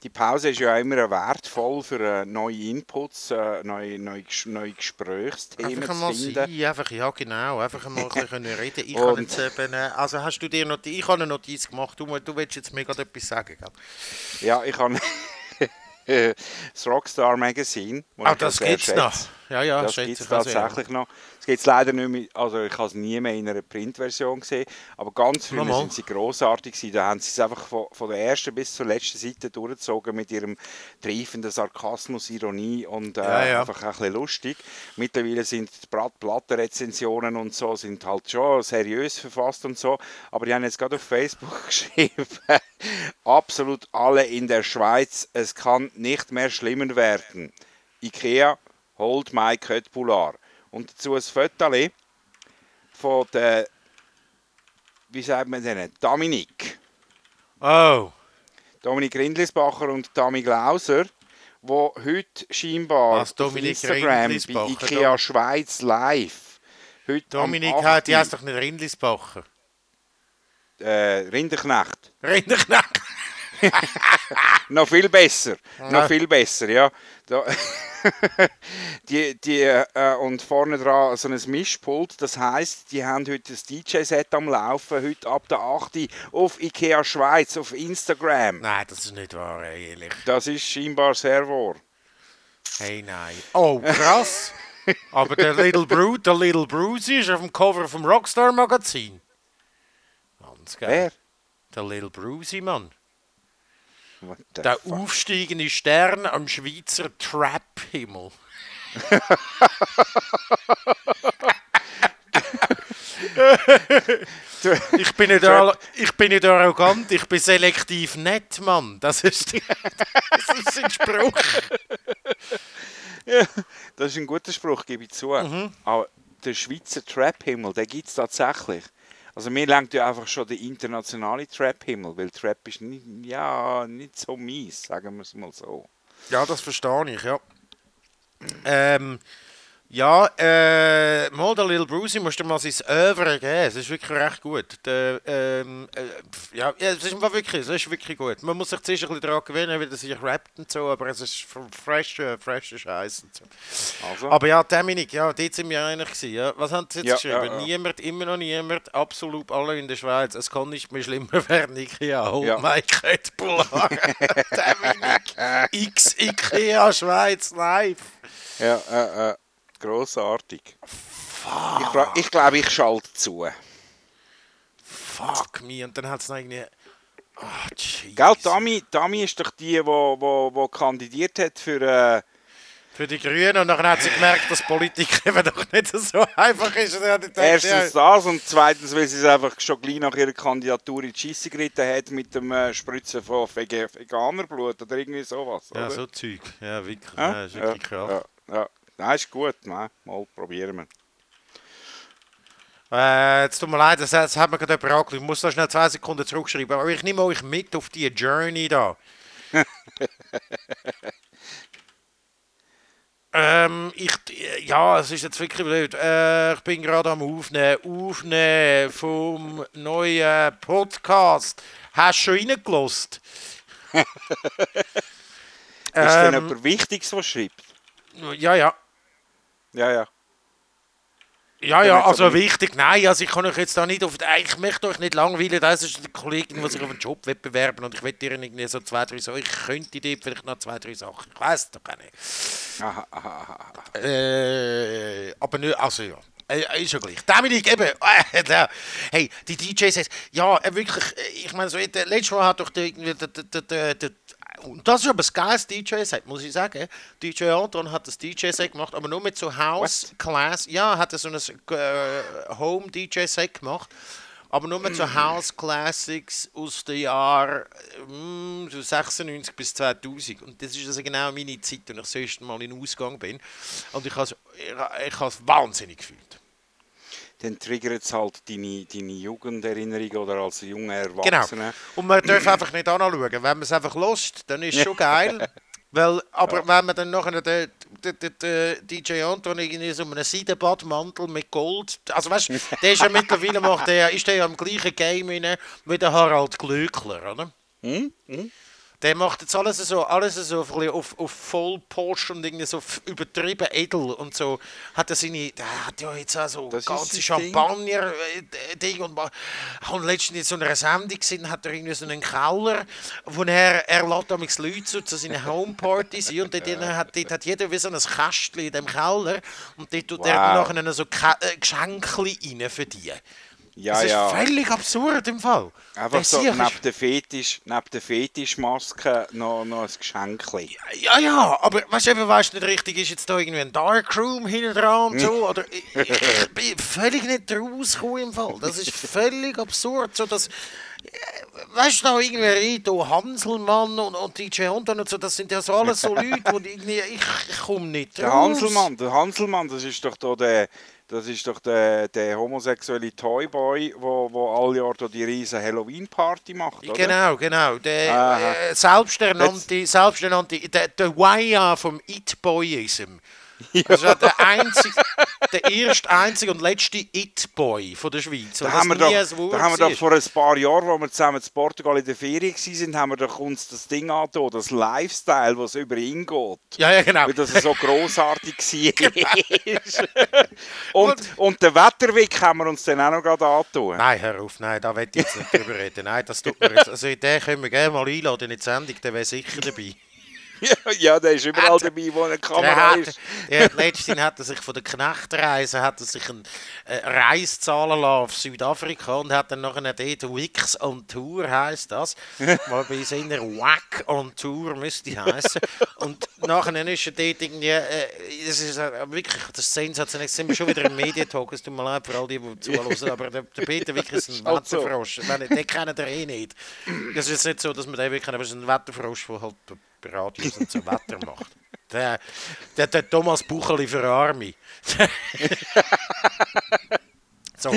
Die Pause ist ja immer wertvoll für äh, neue Inputs, äh, neue, neue, neue Gesprächsthemen Einfach zu mal finden. sein, einfach, ja genau, einfach mal ein bisschen reden. Ich habe jetzt eben, also hast du dir noch, ich habe eine Notiz gemacht, du, du willst jetzt mir gerade etwas sagen, gell? Ja, ich habe das Rockstar Magazine. Ah, ich das gibt's noch. Ja, ja, das gibt es tatsächlich noch. Es gibt es leider nicht mehr, also ich habe es nie mehr in einer Printversion gesehen, aber ganz früher Nochmal. sind sie grossartig gewesen. Da haben sie es einfach von, von der ersten bis zur letzten Seite durchgezogen mit ihrem triefenden Sarkasmus, Ironie und äh, Ja, ja. einfach ein bisschen lustig. Mittlerweile sind die Blatt- Plattenrezensionen und so sind halt schon seriös verfasst und so, aber die haben jetzt gerade auf Facebook geschrieben, absolut alle in der Schweiz, es kann nicht mehr schlimmer werden. Ikea holt mein Köttbullar. Und dazu ein Foto von der, wie sagt man denn, Dominik. Oh, Dominik Rindlisbacher und Tami Glauser, wo heute scheinbar Was, auf Instagram bei Ikea Schweiz live. Heute Dominik hat, die 8. heißt doch nicht Rindlisbacher. äh, Rinderknecht. Rinderknecht. Noch viel besser. Ja. Noch viel besser, ja. Die, die, äh, und vorne dran so ein Mischpult. Das heisst, die haben heute das DJ-Set am Laufen, heute ab der 8. Uhr auf IKEA Schweiz, auf Instagram. Nein, das ist nicht wahr, ehrlich. Das ist scheinbar sehr wahr. Hey, nein. Oh, krass. Aber der Little Bruce, der Little Bruce ist auf dem Cover vom Rockstar Magazin. Ganz geil. Wer? Der Little Brucey, Mann. Der fuck? aufsteigende Stern am Schweizer Trap-Himmel. Ich bin, nicht ich bin nicht arrogant, ich bin selektiv nett, Mann. Das ist, das ist ein Spruch. Ja, das ist ein guter Spruch, gebe ich zu. Mhm. Aber der Schweizer Trap-Himmel, den gibt es tatsächlich. Also mir lenkt ja einfach schon der internationale Trap-Himmel, weil Trap ist nicht, ja, nicht so mies, sagen wir es mal so. Ja, das verstehe ich, ja. Ähm, ja, äh, mal der Lil Brucey musst du mal sein Övre geben. Es ist wirklich recht gut. Der, ähm, äh, ja, es ist wirklich, es ist wirklich gut. Man muss sich zuerst ein bisschen daran gewöhnen, weil er sich rappt und so, aber es ist fr- fresh, äh, fresh Scheiß und so. Also, Aber ja, Dominik, ja, dort sind wir einig gewesen, ja. Was haben sie jetzt Ja, geschrieben? ja, ja. Niemand, immer noch niemand, absolut alle in der Schweiz. Es kann nicht mehr schlimmer werden, Ikea. Oh Ja. mein Gott. Dominik, X Ikea Schweiz live. ja, äh, äh, grossartig. Ich, fra- ich glaube, ich schalte zu. Fuck me. Und dann hat es noch irgendwie... Oh. Gell, Dami, Dami ist doch die, die wo, wo, wo kandidiert hat für... Äh, Für die Grünen. Und dann hat sie gemerkt, dass Politik eben doch nicht so einfach ist. Gedacht, Erstens das und zweitens, weil sie es einfach schon gleich nach ihrer Kandidatur in die Scheisse geritten hat mit dem äh, Spritzen von Veganerblut oder irgendwie sowas. ja, ja, oder? so Zeug. Ja, wirklich. Ja? Ja, ist wirklich krass. ja, ja. Nein, ist gut. Nein, mal probieren wir. Äh, jetzt tut mir leid, das, das hat mir gerade jemand angerufen. Ich muss da schnell zwei Sekunden zurückschreiben. Aber ich nehme euch mit auf die Journey da. ähm, ich, ja, es ist jetzt wirklich blöd. Äh, ich bin gerade am Aufnehmen, Aufnehmen vom neuen Podcast. Hast du schon reingelost? Ist denn Ähm, jemand Wichtiges, was schreibt? ja, ja. Ja, ja. Ja, ja, also wichtig, nein, also ich kann euch jetzt da nicht auf, ich möchte euch nicht langweilen, das ist eine Kollegin, die sich auf einen Job bewerben und ich will ihr irgendwie so zwei, drei Sachen, ich könnte dir vielleicht noch zwei, drei Sachen, ich weiß doch gar nicht. Aha, aha, aha. Äh, aber nicht, also ja. Äh, ist ja gleich. Dominik, eben, äh, hey, die DJs, ja, äh, wirklich, äh, ich meine, so, der, letztes Mal hat doch der, irgendwie der, der, der, der, und das ist aber das geiles DJ-Set, muss ich sagen. DJ Anton hat das DJ-Set gemacht, aber nur mit so House-Class. Ja, hat er so ein äh, Home-DJ-Set gemacht. Aber nur mit so House Classics aus den Jahren mm, so 96 bis 2000. Und das ist also genau meine Zeit, als ich das erste Mal in den Ausgang bin. Und ich habe es ich, ich has wahnsinnig gefühlt. Dann triggert es halt deine, deine Jugenderinnerung oder als junger Genau. Erwachsener. Und man darf einfach nicht anschauen. Wenn man es einfach lässt, dann ist es schon geil. Weil, aber wenn man dann nachher den, den, den, den DJ Anton irgendwie so einen Seidenbadmantel mit Gold, also weißt du, der ist ja mittlerweile macht der, ist der ja im gleichen Game inne wie der Harald Glöckler, oder? Hm? Hm? Der macht jetzt alles so, alles so auf, auf Vollpost und irgendwie so übertrieben edel und so. Hat er seine, der hat ja jetzt auch so Das ganze. Champagner-Ding und ma- haben letztens in so einer Sendung gesehen, hat er irgendwie so einen Keller, wo er, er lädt damals Leute zu, zu seinen Homepartys ein und dort, hat, dort hat jeder wie so ein Kästchen in dem Keller und dort tut er Wow. nachher so äh, Geschenke rein für die. Ja, das ist ja. völlig absurd im Fall. Einfach Der so ist- neben der, Fetisch, neben der Fetischmaske noch, noch ein Geschenkli. Ja, ja, aber weißt du, eben, weißt nicht richtig, ist jetzt da irgendwie ein Darkroom hinten dran und so, oder ich, ich, bin völlig nicht rausgekommen im Fall. Das ist völlig absurd, so dass, äh, weißt du, da irgendwie Rito Hanselmann und, und DJ Anton und so, das sind ja so alles so Leute, wo irgendwie, ich, ich komme nicht Der raus. Hanselmann, der Hanselmann, das ist doch da der, das ist doch der, der homosexuelle Toyboy, wo, wo alle Jahre da die riesen Halloween-Party macht, oder? Genau, genau. Der äh, selbsternannte, selbsternannte, der, der Waya vom It-Boyism. Also der, einzig, der erste, einzige und letzte It-Boy der Schweiz. Da haben, wir das doch, da haben wir doch vor ein paar Jahren, als wir zusammen in Portugal in der Ferien waren, haben wir doch uns das Ding angetan, das Lifestyle, was über ihn geht. Ja, ja, genau. Weil das so grossartig war. und, und den Wetterweg haben wir uns dann auch noch gerade angetan. Nein, hör auf, nein, da will ich jetzt nicht drüber reden. Nein, das tut mir jetzt. Also, den können wir gerne mal einladen in die Sendung, der wäre sicher dabei. ja, der ist überall Hat- dabei, wo eine Der Kamera ist. ja, letztens hat er sich von der Knechtreise hat er sich eine äh, Reise zahlen lassen auf Südafrika und hat dann nachher dort Wix on Tour heisst das. Mal bei seiner Wack on Tour müsste heißen. Und nachher ist er dort irgendwie, äh, das ist äh, wirklich, das sensationell. Jetzt sind wir schon wieder im Medientalk, es tut mir leid für all die, die zuhören, aber der, der Peter Wick ist ein halt so. Wetterfrosch. Meine, den kennen ihr eh nicht. Das ist jetzt nicht so, dass man den wirklich aber es ist ein Wetterfrosch, der halt Radios und so Wetter macht. Der, der, der Thomas Bucheli für Arme. so.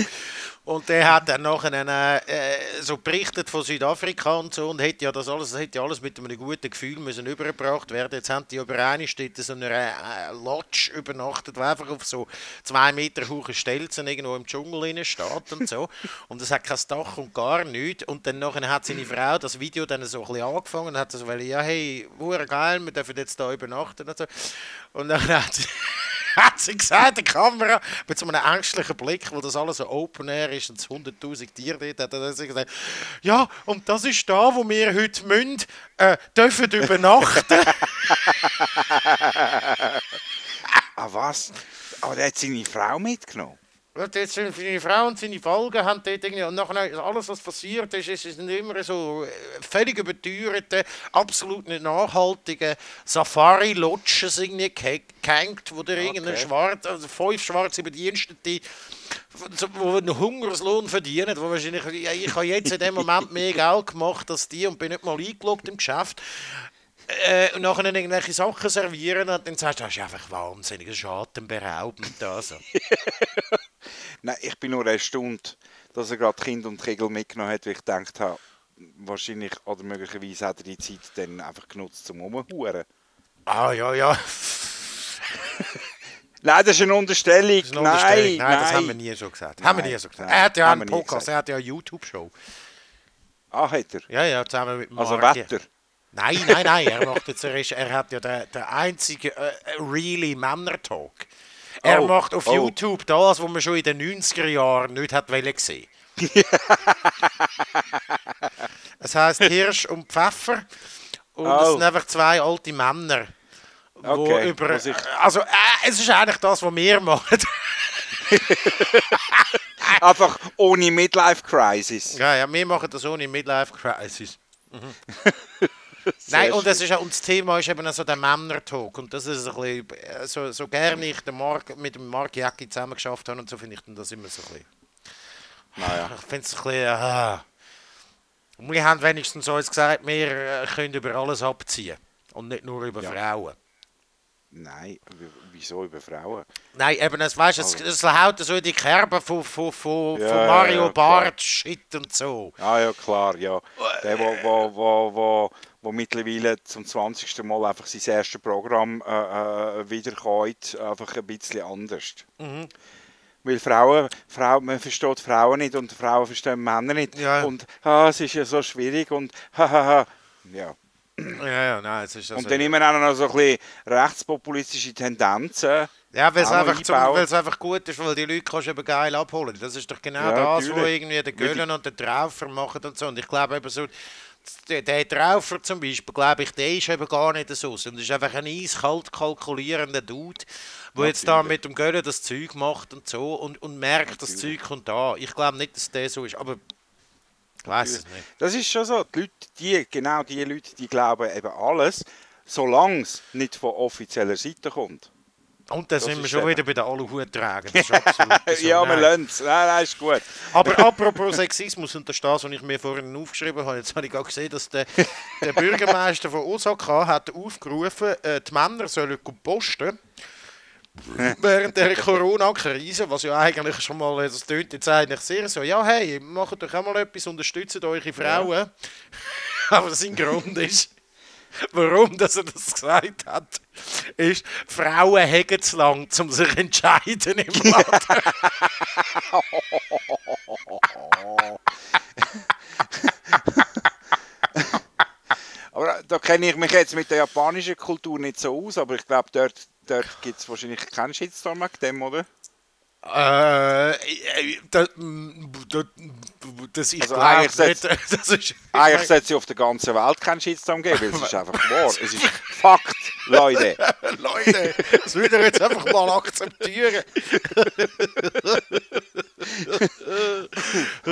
Und der hat dann nachher äh, so berichtet von Südafrika und so und hätte ja das alles, das hätte ja alles mit einem guten Gefühl müssen übergebracht werden. Jetzt haben die über eine Stätte so einer äh, Lodge übernachtet, die einfach auf so zwei Meter hohen Stelzen irgendwo im Dschungel innen steht und so. Und es hat kein Dach und gar nichts. Und dann nachher hat seine Frau das Video dann so ein bisschen angefangen und hat so, weil, ja hey, geil, wir dürfen jetzt da übernachten und so. Und dann hat sie hat sie gesagt, die Kamera, mit so einem ängstlichen Blick, wo das alles so Open Air ist und es 100'000 Tiere dort, hat sie gesagt, ja, und das ist da, wo wir heute müssen, äh, dürfen übernachten. Ah, was? Aber der hat seine Frau mitgenommen. Und jetzt sind seine Frau und seine Folgen haben dort irgendwie, und nachher alles, was passiert ist, ist nicht immer so äh, völlig überteuerte, absolut nicht nachhaltige Safari-Lodges irgendwie ge- gehängt, wo der irgendein Schwarz, also fünf schwarze Bedienstete, wo einen Hungerslohn verdienen, wo wahrscheinlich, ich habe jetzt in dem Moment mehr Geld gemacht als die und bin nicht mal eingeloggt im Geschäft. Äh, und nachher irgendwelche Sachen servieren und dann sagst du, das ist einfach wahnsinnig, das ist atemberaubend. Also. Nein, ich bin nur erstaunt, dass er gerade Kind und Kegel mitgenommen hat, weil ich gedacht habe, wahrscheinlich oder möglicherweise hat er die Zeit dann einfach genutzt zum Umhuren. Ah, ja, ja. Nein, das ist eine Unterstellung. Das ist eine Unterstellung. Nein, Nein, das haben wir nie so gesagt. haben wir Nein, nie so gesagt. nein, Er hat ja einen Podcast, er hat ja eine YouTube-Show. Ah, hat er. Ja, ja, zusammen mit Also Mark. Wetter. Nein, nein, nein, er macht jetzt, er, ist, er hat ja den, den einzigen äh, really Männer-Talk. Er Oh, macht auf oh. YouTube das, was man schon in den 90er Jahren nicht hat wollen sehen. es heisst Hirsch und Pfeffer. Und es Oh. sind einfach zwei alte Männer. Wo Okay, über, also, äh, es ist eigentlich das, was wir machen. Einfach ohne Midlife-Crisis. Ja, ja, wir machen das ohne Midlife Crisis. Mhm. Nein, und, das ist, auch- und das Thema ist eben so der Männer-Talk. Und das ist ein bisschen, äh, so, so gerne ich den Mark, mit dem Mark Jäcki zusammen geschafft habe und so finde ich dann das immer so ein bisschen. Naja. Ich finde es ein bisschen. Ah. Und wir haben wenigstens uns gesagt, wir äh, können über alles abziehen. Und nicht nur über Ja. Frauen. Nein, wieso über Frauen? Nein, eben, es, weißt, es, es haut so in die Kerbe von, von, von, Ja, von Mario ja. Bart, Shit und so. Ah ja, klar, ja. Der, wo, wo, wo, wo, wo mittlerweile zum 20. Mal einfach sein erstes Programm äh, äh, wiederkommt, einfach ein bisschen anders. Mhm. Weil Frauen, Frauen, man versteht Frauen nicht und Frauen verstehen Männer nicht. Ja. Und ah, es ist ja so schwierig und hahaha. Ja. Ja, ja, nein, es ist also, Und dann immer auch noch so ein bisschen rechtspopulistische Tendenzen. Ja, weil es einfach, zum, einfach gut ist, weil die Leute kannst du eben geil abholen. Das ist doch genau Ja, das, was natürlich. irgendwie der Göllen und der Traufer machen und so. Und ich glaube eben so, der, der Traufer zum Beispiel, glaube ich, der ist eben gar nicht so. Und ist einfach ein eiskalt kalkulierender Dude, der jetzt da Natürlich. mit dem Göllen das Zeug macht und so und, und merkt, das Zeug kommt da. Ich glaube nicht, dass der so ist, aber nicht. Das ist schon so. Die Leute, die, genau die Leute, die glauben eben alles, solange es nicht von offizieller Seite kommt. Und dann Das sind wir schon eben- wieder bei den Aluhut-Trägern. So. ja, wir lassen es. Nein, nein, ist gut. Aber apropos Sexismus und das ist das, was ich mir vorhin aufgeschrieben habe. Jetzt habe ich gerade gesehen, dass der, der Bürgermeister von Osaka hat aufgerufen, äh, die Männer sollen posten. Während der Corona-Krise, was ja eigentlich schon mal, das tönt jetzt eigentlich sehr so, ja hey, macht doch auch mal etwas, unterstützt eure Frauen. Aber sein Grund ist, warum dass er das gesagt hat, ist, Frauen hegen zu lang, um sich entscheiden im Land. Aber da kenne ich mich jetzt mit der japanischen Kultur nicht so aus, aber ich glaube, dort, dort gibt es wahrscheinlich keinen Shitstorm wegen dem, oder? Äh, äh, da, da, das ich Also eigentlich nicht. Das ist, Eigentlich sollte es auf der ganzen Welt keinen Shitstorm geben, weil es ist einfach wahr. Es ist Fakt, Leute. Leute, das will ihr jetzt einfach mal akzeptieren.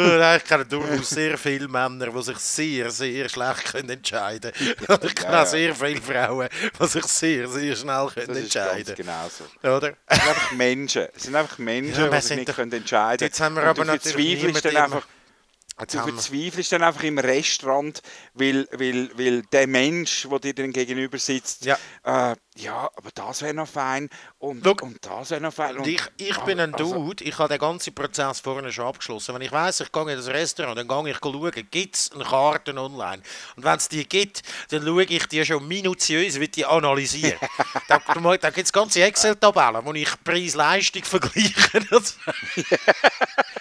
Nein, ich kenne durchaus sehr viele Männer, die sich sehr, sehr schlecht können entscheiden können. Ich kenne Ja, auch ja. sehr viele Frauen, die sich sehr, sehr schnell können Das entscheiden genau so. Oder? Es sind einfach Menschen. Es sind einfach Menschen, Ja, die sich nicht doch- können entscheiden Jetzt haben wir Und aber du natürlich dann einfach, Du verzweifelst dann einfach im Restaurant, weil, weil, weil der Mensch, der dir dann gegenüber sitzt, Ja. äh, ja, aber das wäre noch fein und, Schau. und das wäre noch fein. Und ich, ich bin ein also- Dude, ich habe den ganzen Prozess vorne schon abgeschlossen. Wenn ich weiss, ich gehe in das Restaurant, dann gehe ich schauen, gibt es eine Karte online. Und wenn es die gibt, dann schaue ich die schon minutiös, wie die analysieren. da da, gibt es ganze Excel-Tabellen, wo ich Preis-Leistung vergleiche.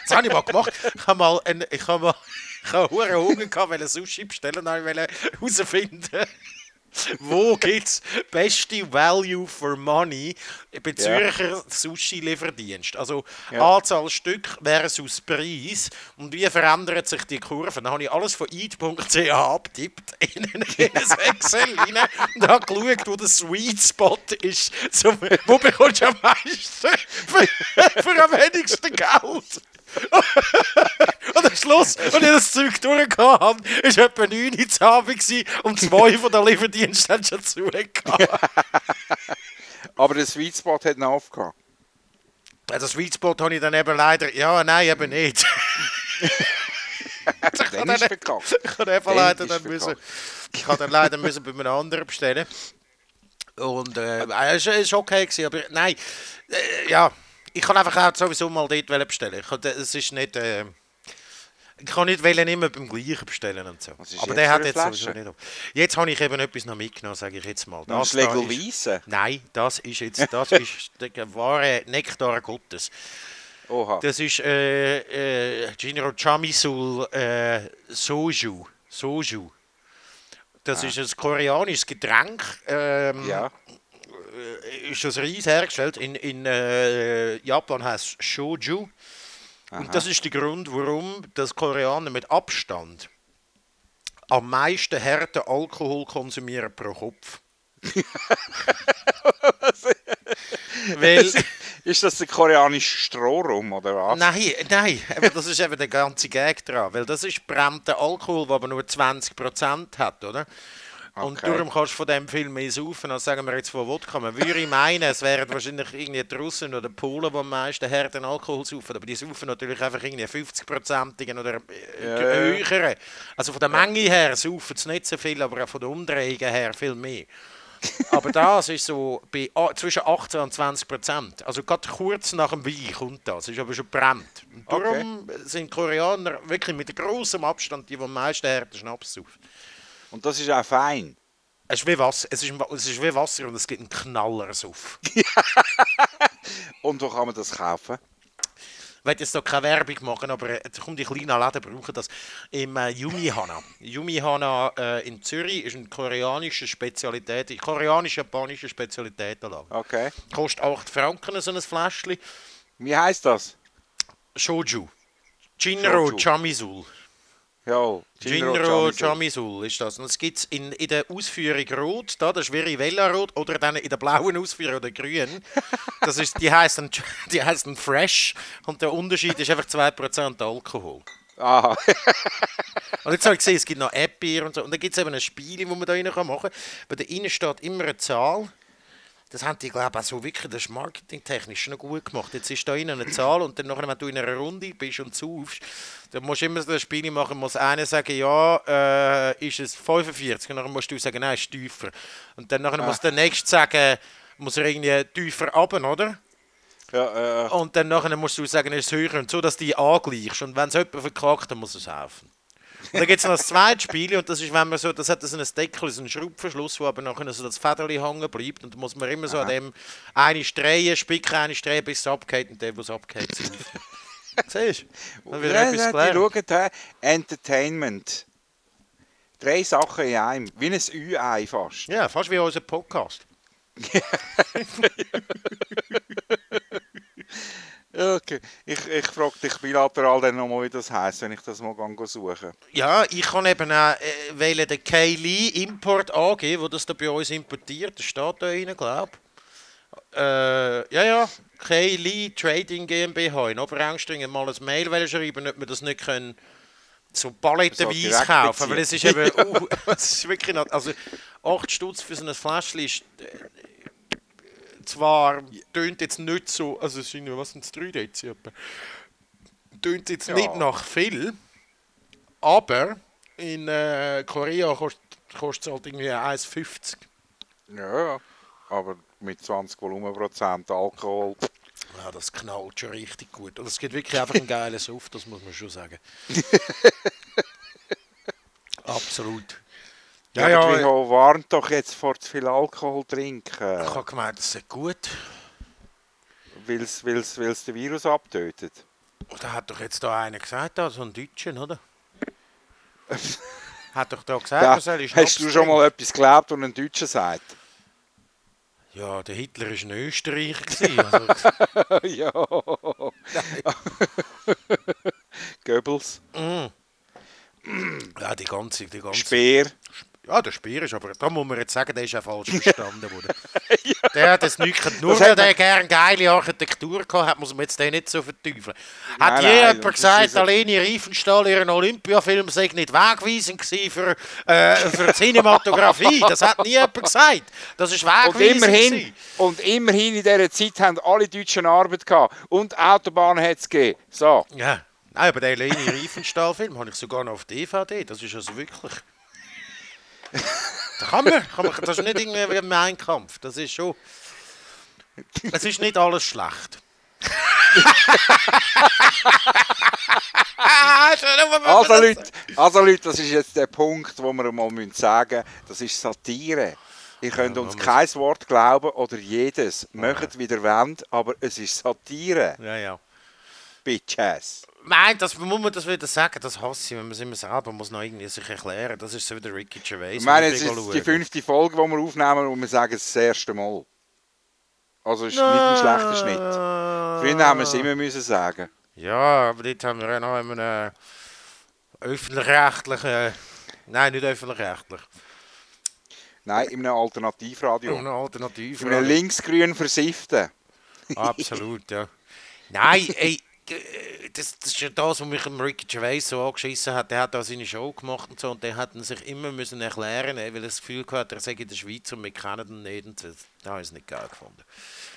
Das, habe ich mal gemacht. Ich habe mal, ein, ich habe mal ich habe Hunger gehabt, weil Sushi bestellen, und herausfinden, wo gibt es beste Value for Money bei Ja. Zürcher Sushi-Lieferdienst? Also Ja. Anzahl Stück versus Preis und wie verändert sich die Kurve? Dann habe ich alles von eat.ch abgetippt in ein Excel rein und habe geschaut, wo der Sweet Spot ist. Zum, wo bekommst du am meisten für, für am wenigsten Geld? Und am Schluss, als ich das Zeug durchgehabt habe, war etwa 9 Uhr zu Abend und zwei von den Lieferdiensten haben schon zugehört. aber der Sweet Spot hat noch aufgehört. Also Sweet Spot habe ich dann eben leider... Ja, nein, eben nicht. Ich habe eben Dann leider dann müssen... Ich habe dann leider müssen bei einem anderen bestellen. Und äh, es war- es war okay, gewesen, aber nein, äh, ja, ich kann einfach auch sowieso mal dort bestellen. Ich kann, es ist nicht... Äh, ich kann nicht wollen, immer beim gleichen bestellen und so. Aber der hat jetzt sowieso Flasche? nicht auf. Jetzt habe ich eben etwas noch mitgenommen, sage ich jetzt mal. Das Das ist da Legel ist, Weisse. Nein, das ist jetzt das ist der wahre Nektar Gottes. Oha. Das ist äh, äh, Jinro Chamisul äh, Soju. Soju. Das ist ein koreanisches Getränk. Ähm, ja. Äh, Ist das Reis hergestellt. In, in äh, Japan heißt es Shoju. Und das ist der Grund, warum das Koreaner mit Abstand am meisten harten Alkohol konsumieren pro Kopf. Weil, Ist das der koreanische Strohrum oder was? nein, nein, aber das ist eben der ganze Gag dran, weil das ist brennter Alkohol, der aber nur 20% hat, oder? Und Okay. darum kannst du von dem viel mehr saufen, als sagen wir jetzt von Wodka. Man würde meinen, es wären wahrscheinlich irgendwie die Russen oder die Polen, die am meisten harten Alkohol saufen, aber die saufen natürlich einfach irgendwie 50%igen oder äh, Ja, höheren. Also von der Menge her saufen sie nicht so viel, aber auch von der Umdrehung her viel mehr. Aber das ist so bei, a- zwischen 18 und 20 Prozent. Also gerade kurz nach dem Wein kommt das, ist aber schon brennt. Und darum sind Koreaner wirklich mit großem Abstand die, die am meisten harten Schnaps saufen. Und das ist auch fein. Es ist wie Wasser, es ist, es ist wie Wasser und es gibt einen Knallersuff. Und wo kann man das kaufen? Ich will jetzt hier keine Werbung machen, aber äh, jetzt kommt die kleinen Läden brauchen das. Im äh, Yumihana. Yumihana äh, in Zürich ist eine koreanische Spezialität, eine koreanisch-japanische Spezialitätenlager. Okay. Kostet 8 Franken so ein Fläschchen. Wie heißt das? Shoju. Jinro. Chamisul. Ja, Jinro Chamisul ist das. Und es gibt es in, in der Ausführung rot, da, das ist wie Vella rot, oder dann in der blauen Ausführung oder grün. Das ist, die heißen die heißen Fresh und der Unterschied ist einfach 2% Alkohol. Aha. Und jetzt habe ich gesehen, es gibt noch App-Bier und so. Und dann gibt es eben ein Spiel, das man da rein machen kann. Bei da innen steht immer eine Zahl. Das haben die, glaube ich, auch so wirklich, das ist marketingtechnisch noch gut gemacht. Jetzt ist da innen eine Zahl und dann, nachher, wenn du in einer Runde bist und saufst, dann musst du immer so ein Spiel machen, muss einer sagen, ja, äh, ist es 45? Und dann musst du sagen, nein, ist tiefer. Und dann nachher muss der Nächste sagen, muss er irgendwie tiefer runter, oder? Ja, äh, Und dann nachher musst du sagen, es ist höher und so, dass du die angleichst. Und wenn es jemand verklagt, dann muss es helfen. Und dann gibt es noch das zweite Spiel und das ist, wenn man so, das hat so einen Deckel, so einen Schraubverschluss, wo aber nachher so das Federli hängen bleibt und da muss man immer so an dem eine drehen, spicken, eine drehen, bis es abgeht und der, wo es abgeht, saufen. Siehst du? Dann wieder ja, etwas ja, gelernt. her. Entertainment. Drei Sachen in einem. Wie ein Ü-Ei fast. Ja, fast wie unser Podcast. Okay, ich, ich frage dich bilateral dann nochmal, wie das heisst, wenn ich das mal gang suchen. Ja, ich kann eben auch äh, wählen den K-Lee Import angeben, wo das da bei uns importiert. Das steht da rein, glaube ich. Äh, ja, ja. K-Lee Trading GmbH in Oberangstringen mal ein Mail schreiben, ob wir das nicht können so palettenweise direkt kaufen. Weil es ist eben, uh, es ist wirklich also 8 Stutz für so ein Fläschchen ist äh, zwar, tönt jetzt nicht so, also es sind ja, was sind es, 3 Dezi etwa? Tönt jetzt Ja. nicht nach viel, aber in äh, Korea kostet kostet es halt irgendwie 1,50. Ja, ja. Aber mit 20 Volumenprozent Alkohol. Ja, das knallt schon richtig gut. Und es gibt wirklich einfach einen geilen Suft, das muss man schon sagen. Absolut. Ja, Ja, ja, ja, warnt doch jetzt vor zu viel Alkohol trinken, ich habe gemeint, das ist gut. weil es den Virus abtötet. Da hat doch jetzt da einer gesagt, da, so ein Deutschen, oder? hat doch da gesagt, man soll hast Schnaps du schon mal etwas geglaubt, was ein Deutscher sagt? Ja, der Hitler war ein Österreicher. Also, ja. Goebbels, mm. ja, die ganze, die ganze. Speer. Ja, der Speer ist, aber da muss man jetzt sagen, der ist auch falsch verstanden worden. Der hat es nicht. Nur Das weil hat der gerne geile Architektur gehabt hat, muss man jetzt den nicht so verteufeln. Hat Nein, nein, jemand das gesagt, ist- Aleni Riefenstahl, ihren Olympiafilm sei nicht wegweisend für, äh, für die Cinematografie? Das hat nie jemand gesagt. Das ist Und wegweisend immerhin, gewesen. und immerhin in dieser Zeit haben alle Deutschen Arbeit gehabt. Und Autobahnen hat es gegeben. So. Ja, nein, aber den Leni Riefenstahl-Film habe ich sogar noch auf DVD. Das ist also wirklich. Da kann man, kann man, das ist nicht irgendwie wie ein Kampf. Das ist schon. Es ist nicht alles schlecht. Also Leute, also Leute, das ist jetzt der Punkt, wo wir mal müssen sagen müssen, das ist Satire. Ihr könnt uns man kein Wort glauben oder jedes. Möchtet wie ihr wollt, aber es ist Satire. Ja, ja. Bitches. Nein, das muss man das wieder sagen, das hasse ich, wenn man es immer selber muss noch irgendwie sich erklären. Das ist so wie der Ricky Gervais. Ich meine, es ist ich die fünfte Folge, die wir aufnehmen und wir sagen es das erste Mal. Also ist nicht ein schlechter Schnitt. Früher haben wir es immer müssen sagen. Ja, aber dort haben wir ja noch einen äh, öffentlich-rechtlichen. Nein, nicht öffentlich-rechtlich. Nein, in einem Alternativradio. Eine Alternative. In einem linksgrün versifften. Absolut, ja. Nein, ey, das, das ist ja das, was mich Ricky Gervais so angeschissen hat. Der hat da seine Show gemacht und so und der hat sich immer müssen erklären, weil er das Gefühl hatte, er sei in der Schweiz und wir kennen ihn nicht. Und das, da habe ich es nicht geil gefunden.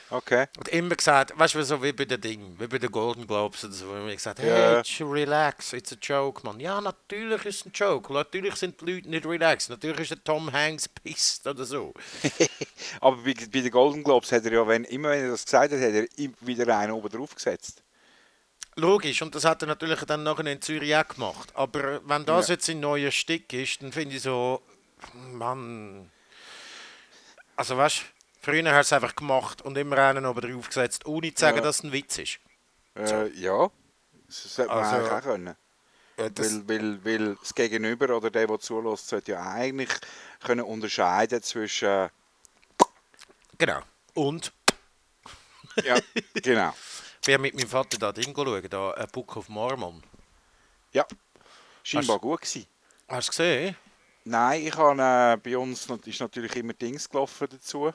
Okay. Und immer gesagt, weißt du, so wie bei den Dingen, wie bei den Golden Globes oder so, wo immer gesagt, hey, Ja. it's relax, it's a joke, man. Ja, natürlich ist es ein Joke. Natürlich sind die Leute nicht relaxed. Natürlich ist der Tom Hanks pisst oder so. Aber bei, bei den Golden Globes hat er ja, wenn, immer wenn er das gesagt hat, hat er wieder einen oben drauf gesetzt. Logisch, und das hat er natürlich dann nachher in Zürich auch gemacht. Aber wenn das Ja. jetzt ein neuer Stück ist, dann finde ich so, Mann. Also weißt du, früher hat er es einfach gemacht und immer einen oben drauf gesetzt, ohne zu sagen, Ja. dass es ein Witz ist. Äh, ja, das sollte man Also, eigentlich auch können. Ja, das, Weil, weil, weil das Gegenüber oder der, der zulässt, sollte ja eigentlich können unterscheiden zwischen. genau. Und Ja, genau. ich bin mit meinem Vater da Ding schauen, da ein Book of Mormon. Ja, scheinbar Hast- gut gewesen. Hast du gesehen? Nein, ich habe äh, bei uns ist natürlich immer Dings gelaufen dazu,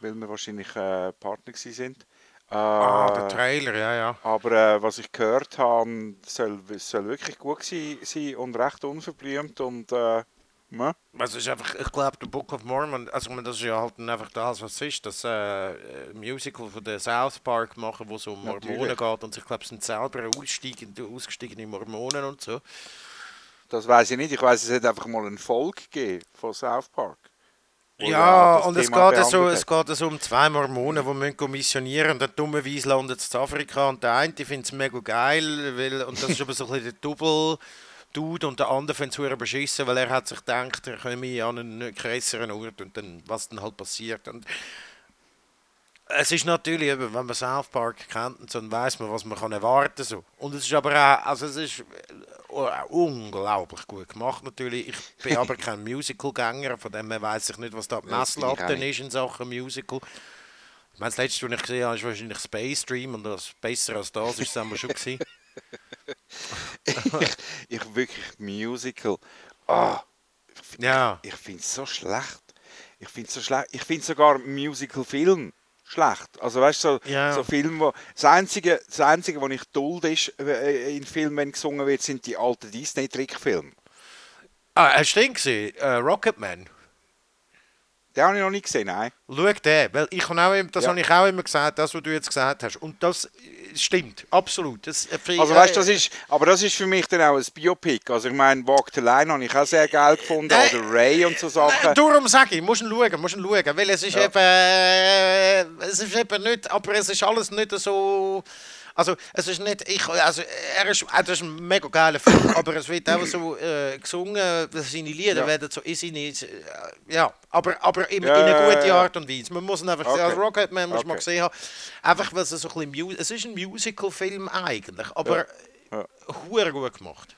weil wir wahrscheinlich äh, Partner sind. Äh, Ah, der Trailer, ja, ja. aber äh, was ich gehört habe, soll, soll wirklich gut sein und recht unverblümt und äh, ja. Also ist einfach, ich glaube, der Book of Mormon, also ich meine, das ist ja halt einfach das, was es ist, das äh, äh, Musical von der South Park machen, wo es um Mormonen Natürlich. geht und ich glaube, es sind selber aussteigende, ausgestiegene Mormonen und so. Das weiß ich nicht. Ich weiß, es hat einfach mal eine Folge gegeben von South Park. Ja, und es Thema geht, so, es geht so um zwei Mormonen, die müssen missionieren und dann dummerweise landet es in Afrika und der eine findet es mega geil, weil, und das ist aber so ein bisschen der Double Dude und der andere es verdammt beschissen, weil er hat sich gedacht, er komme an einen größeren Ort und dann, was dann halt passiert. Und es ist natürlich, wenn man South Park kennt, dann weiß man, was man kann erwarten so. Und es ist aber auch, also es ist äh, unglaublich gut gemacht natürlich. Ich bin aber kein Musical-Gänger, von dem her weiß ich nicht, was da die Messlatte ist in Sachen Musical. Ich meine, das letzte, was ich gesehen habe, ist wahrscheinlich Space Dream und das besser als das ist es schon gewesen. ich, ich wirklich Musical. Ah, ich, Ja. ich finde es so schlecht. Ich finde so schlecht. Ich finde sogar Musical-Film schlecht. Also weißt du, so, Ja. so Filme, wo das einzige, das einzige, was ich duld ist äh, in Filmen, wenn gesungen wird, sind die alten Disney-Trickfilme. Ah, hast du den gesehen? Äh, Rocketman. Den habe ich noch nicht gesehen, nein. Schau den, weil ich habe auch, immer- das Ja. habe ich auch immer gesagt, das, was du jetzt gesagt hast. Und das äh, stimmt, absolut. Das, äh, Also äh, weißt, das ist, aber das ist für mich dann auch ein Biopic. Also ich meine, Walk the Line habe ich auch sehr geil gefunden, Nein. oder Ray und so Äh, Sachen. Darum sage ich, musst du ihn schauen, musst ihn schauen, weil es ist Ja. eben, äh, es ist eben nicht, aber es ist alles nicht so, also es ist nicht, ich, also er ist, das ist ein mega geiler Film, aber es wird auch so äh, gesungen, seine Lieder Ja. werden so in seine, äh, ja, aber, aber in, Ja, in ja, eine gute ja, ja. Art und Weise. Man muss ihn einfach Okay. also Rocketman muss man Okay. gesehen haben, einfach weil es so ein bisschen, es ist ein Musical-Film eigentlich, aber Ja. hure gut gemacht.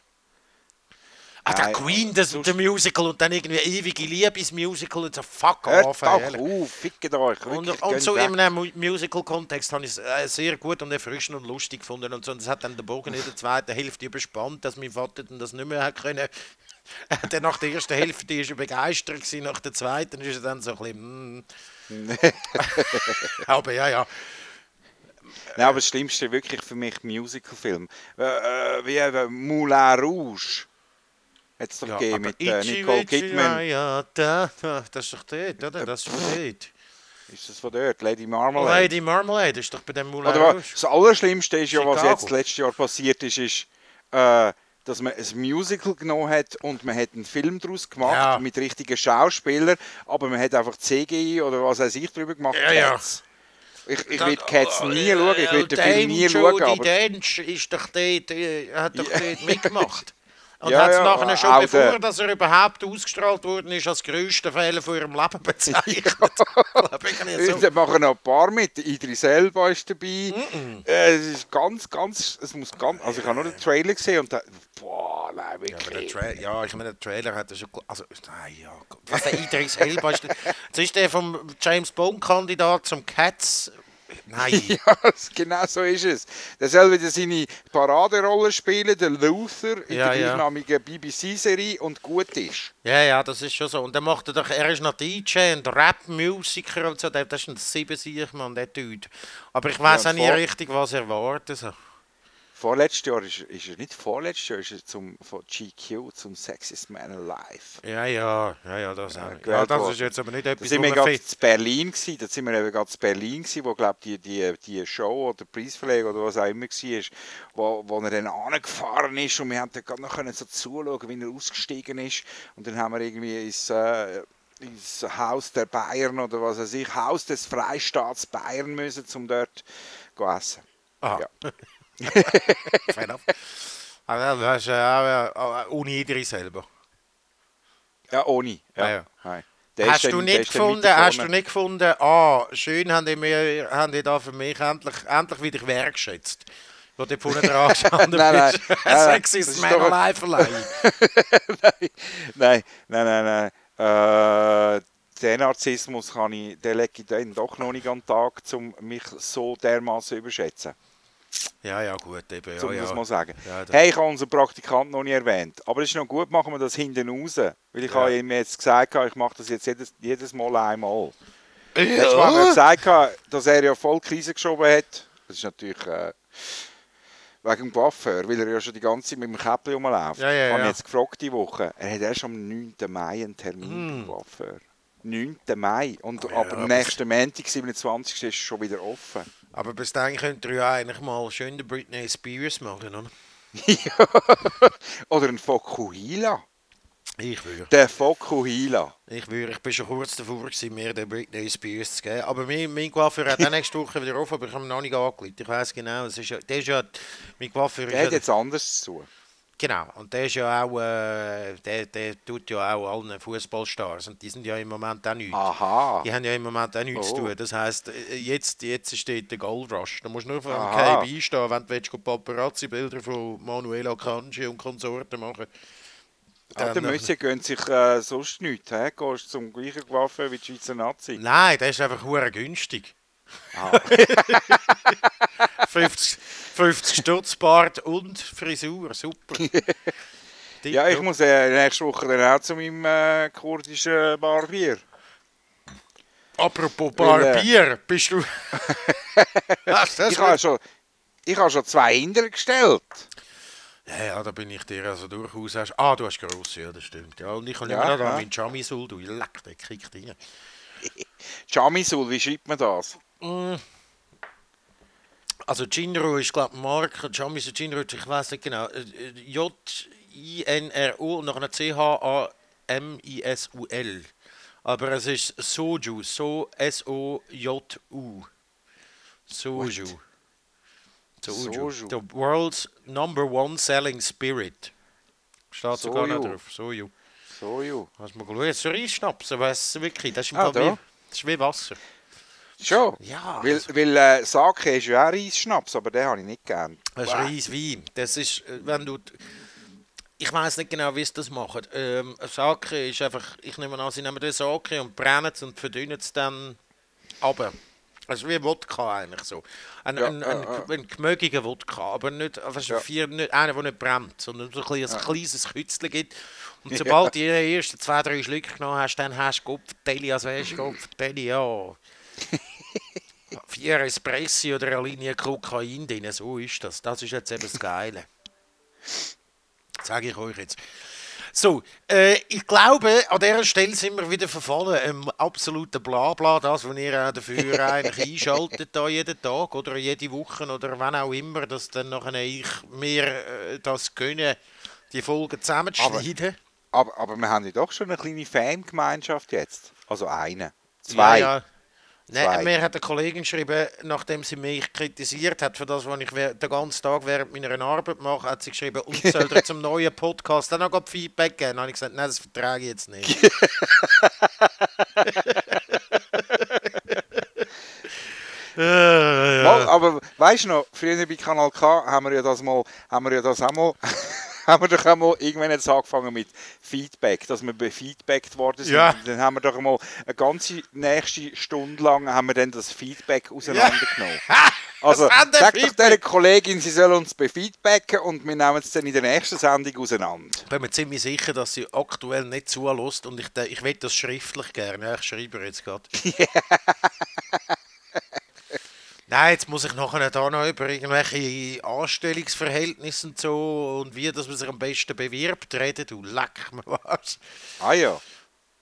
Ah, der Queen, das, der Musical und dann irgendwie ewige Liebesmusical und so fuck Hört off. doch ehrlich. auf, fickt euch. Und, wirklich, und so in einem Mu- Musical-Kontext habe ich es äh, sehr gut und erfrischend und lustig gefunden. Und so, und das hat dann der Bogen in der zweiten Hälfte überspannt, dass mein Vater dann das nicht mehr hat können. Dann nach der ersten Hälfte ist er begeistert gewesen, nach der zweiten ist er dann so ein bisschen... Mm. Aber ja, ja. Nein, aber das Schlimmste wirklich für mich Musical-Film. Äh, äh, wie eben Moulin Rouge. Hat es doch ja gegeben mit äh, Nicole Kidman. Ja, ja, da, da, das ist doch dort, oder? Das ist von dort. Ist das von dort? Lady Marmalade? Lady Marmalade ist doch bei dem Moulin Rouge. das Allerschlimmste ist ja, was jetzt letztes Jahr passiert ist, ist, äh, dass man ein Musical genommen hat und man hat einen Film daraus gemacht Ja. mit richtigen Schauspielern, aber man hat einfach CGI oder was weiß ich drüber gemacht. Ja, ja. Cats. Ich, ich will Cats nie schauen, ich Äh, will den Film nie schauen, aber Dench ist doch dort, äh, hat doch dort mitgemacht. Und Ja, hat es ja, nachher schon, auch bevor dass er überhaupt ausgestrahlt worden ist, als grössten Fehler von ihrem Leben bezeichnet. So. Da machen noch ein paar mit. Idris Elba ist dabei. Äh, es ist ganz, ganz, es muss ganz, also ich habe nur den Trailer gesehen und da, boah, nein, wirklich. Tra ja, ich meine, der Trailer hat er schon. Also, nein, ja. Gott. Was der Idris Elba ist. Das ist der vom James Bond-Kandidat zum Cats. Nein. Ja, genau so ist es. Der soll wieder seine Paraderolle spielen, der Luther, in Ja, der ja. gleichnamigen BBC-Serie und gut ist. Ja, ja, das ist schon so. Und dann macht er doch, er ist noch DJ und Rap-Musiker und so. Der- Das ist ein Siebensieg, Mann, der Dude. Aber ich weiß Ja, auch nie vor- richtig, was er erwartet. So. Vorletztes Jahr ist, ist er nicht vorletztes Jahr, ist er zum, von GQ zum Sexiest Man Alive. Ja, ja, ja, ja, das gewählt Ja, das ist jetzt aber nicht Da etwas, sind wo wir gerade in Berlin gewesen, da sind wir eben gerade in Berlin gewesen, wo glaube die, die, die Show oder Preisverleihung oder was auch immer war, wo, wo er dann angefahren ist und wir haben dann gerade noch können so zuschauen, wie er ausgestiegen ist und dann haben wir irgendwie ins, äh, ins Haus der Bayern oder was weiß ich, Haus des Freistaats Bayern müssen, um dort zu essen. Aha. Ja. Fair enough. Aber das ist ja auch äh, ohne Idris selber. Ja, ohne. Ja. Ah, ja. Nein. Der Hast du dann- der nicht gefunden, hast du nicht gefunden, ah, schön haben die, mir, haben die da für mich endlich, endlich wieder wertgeschätzt. Wo du vorne dran gestanden Nein, nein, bist. nein, nein, Sexy das ist Man Alive verleihen. nein, nein, nein, nein. Äh, den Narzissmus kann ich, den lege ich dann doch noch nicht an den Tag, um mich so dermaßen zu überschätzen. Ja, ja, gut, eben, ja, um ja. das mal zu sagen. Ja, hey, ich habe unseren Praktikanten noch nicht erwähnt. Aber es ist noch gut, machen wir das hinten raus. Weil ich Ja. habe ihm jetzt gesagt, ich mache das jetzt jedes, jedes Mal einmal. Letztes Mal haben wir gesagt, dass er ja voll Krise geschoben hat. Das ist natürlich äh, wegen dem Coiffeur, weil er ja schon die ganze Zeit mit dem Käppli rumläuft. Ja, ja, Ich habe ja. ihn jetzt gefragt die Woche. Er hat erst am 9. Mai einen Termin beim Coiffeur. 9. Mai. Und. Oh ja, ab dem aber- nächsten Montag, 27. ist es schon wieder offen. Aber bis dahin könnt ihr ja eigentlich mal schön den Britney Spears machen, oder? ja. Oder ein Fokuhila. Ich würde. Der Fokuhila. Ich würde, ich bin schon kurz davor gewesen, mir den Britney Spears zu geben. Aber mein, mein Coiffeur hat nächste Woche wieder auf, aber ich habe ihn noch nicht angelegt. Ich weiß genau, es ist ja, der ist ja, mein Coiffeur Der hat jetzt anders zu. Genau, und der ist ja auch, äh, der, der tut ja auch allen Fußballstars und die sind ja im Moment auch nichts. Aha. Die haben ja im Moment auch nichts Oh. zu tun. Das heisst, äh, jetzt, jetzt steht der Gold Rush. Da musst du nur vor dem. KB stehen, wenn du willst, Paparazzi-Bilder von Manuela Kanji und Konsorten machen Ja, der Dann- Mössi gönnt sich äh, sonst nichts. He? Gehst zum gleichen Coiffeur wie die Schweizer Nazi. Nein, der ist einfach günstig. Ah. 50, 50 Stutz Bart und Frisur, super. Ja, ich muss äh, nächste Woche dann auch zu meinem äh, kurdischen Barbier. Apropos Weil, äh, Barbier, bist du... Ich habe schon, ich habe schon zwei Hinder gestellt. Ja, ja, da bin ich dir also durchaus... Ah, du hast grosse, ja, das stimmt. Ja, und ich habe Ja, immer noch ja. meinen Chamisul, du leck, der kriegt rein. Jamisul, wie schreibt man das? Also Jinro ist, glaube ich, Marke, Chamisul Jinro, ich weiß nicht genau, äh, äh, J-I-N-R-O und nachher C-H-A-M-I-S-U-L. Aber es ist Soju, so S-O-J-U. Soju. Soju. Soju. The world's number one selling spirit. Steht sogar noch Soju. drauf. Soju. So, ju. Hast du mal geschaut? So Reisschnaps, aber es wirklich, das ist, im Ah, Fall da? wie, das ist wie Wasser. Schon? Ja, Weil, also- weil äh, Sake ist ja auch Reisschnaps, aber den habe ich nicht gern. Das ist Reiswein. Das ist, äh, wenn du. Ich weiß nicht genau, wie sie das machen. Ähm, Sake ist einfach, ich nehme an, sie nehmen den Sake und brennen es und verdünnen es dann runter. Also wie Wodka eigentlich so. Ein, Ja, ein, ja, ein, ja. ein gemögiger Wodka, aber nicht, also Ja. vier, nicht einer, der nicht brennt, sondern so ein, kleines- ein kleines Kützchen gibt. Und sobald du die ersten zwei, drei Schlücke genommen hast, dann hast du Kopftelli, als wärst du Kopftelli, ja. Vier Espressi oder eine Linie Kokain drin, so ist das. Das ist jetzt eben das Geile. Sage ich euch jetzt. So, äh, ich glaube, an dieser Stelle sind wir wieder verfallen. Im absoluten Blabla, das, was ihr auch dafür eigentlich einschaltet, da jeden Tag oder jede Woche oder wann auch immer, dass dann nachher ich mir äh, das gönnen, die Folgen zusammenzuschneiden. Aber, aber wir haben ja doch schon eine kleine Fangemeinschaft jetzt. Also eine. Zwei. Ja, ja. Nein, mir hat eine Kollegin geschrieben, nachdem sie mich kritisiert hat für das, was ich den ganzen Tag während meiner Arbeit mache, hat sie geschrieben, und soll dir zum neuen Podcast dann noch Feedback geben? Dann habe ich gesagt, nein, das vertrage ich jetzt nicht. Mal, aber weißt du noch, früher bei Kanal K haben wir ja das mal, haben wir ja das auch mal, haben wir doch auch mal irgendwann jetzt angefangen mit Feedback, dass wir befeedbackt worden sind. Ja. Dann haben wir doch mal eine ganze nächste Stunde lang haben wir dann das Feedback auseinandergenommen. Also haben wir sag doch der Kollegin, sie soll uns befeedbacken und wir nehmen es dann in der nächsten Sendung auseinander. Ich bin mir ziemlich sicher, dass sie aktuell nicht zulässt und ich, de- ich will das schriftlich gerne. Ja, ich schreibe jetzt gerade. Nein, jetzt muss ich nachher da noch über irgendwelche Anstellungsverhältnisse und so und wie dass man sich am besten bewirbt reden. Du leck mir was. Ah ja.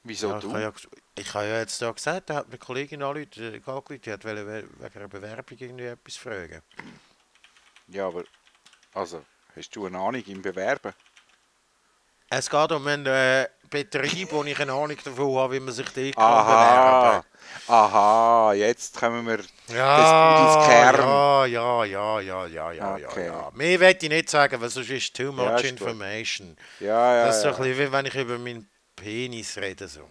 Wieso Ja, du? ja, ich habe ja jetzt da gesagt, da hat eine Kollegin angerufen, äh, angerufen, die hat wegen einer Bewerbung irgendwie etwas fragen. Ja, aber also, hast du eine Ahnung im Bewerben? Es geht um einen äh, Betrieb, wo ich eine Ahnung davon habe, wie man sich dort kann Aha, jetzt kommen wir Ja, des Kern. ja, ja, ja, ja, ja, ja, Okay. ja. Mehr will ich nicht sagen, weil sonst ist too much Ja, information. Ja, ja, das ist so ja. ein bisschen wie wenn ich über meinen Penis rede. So.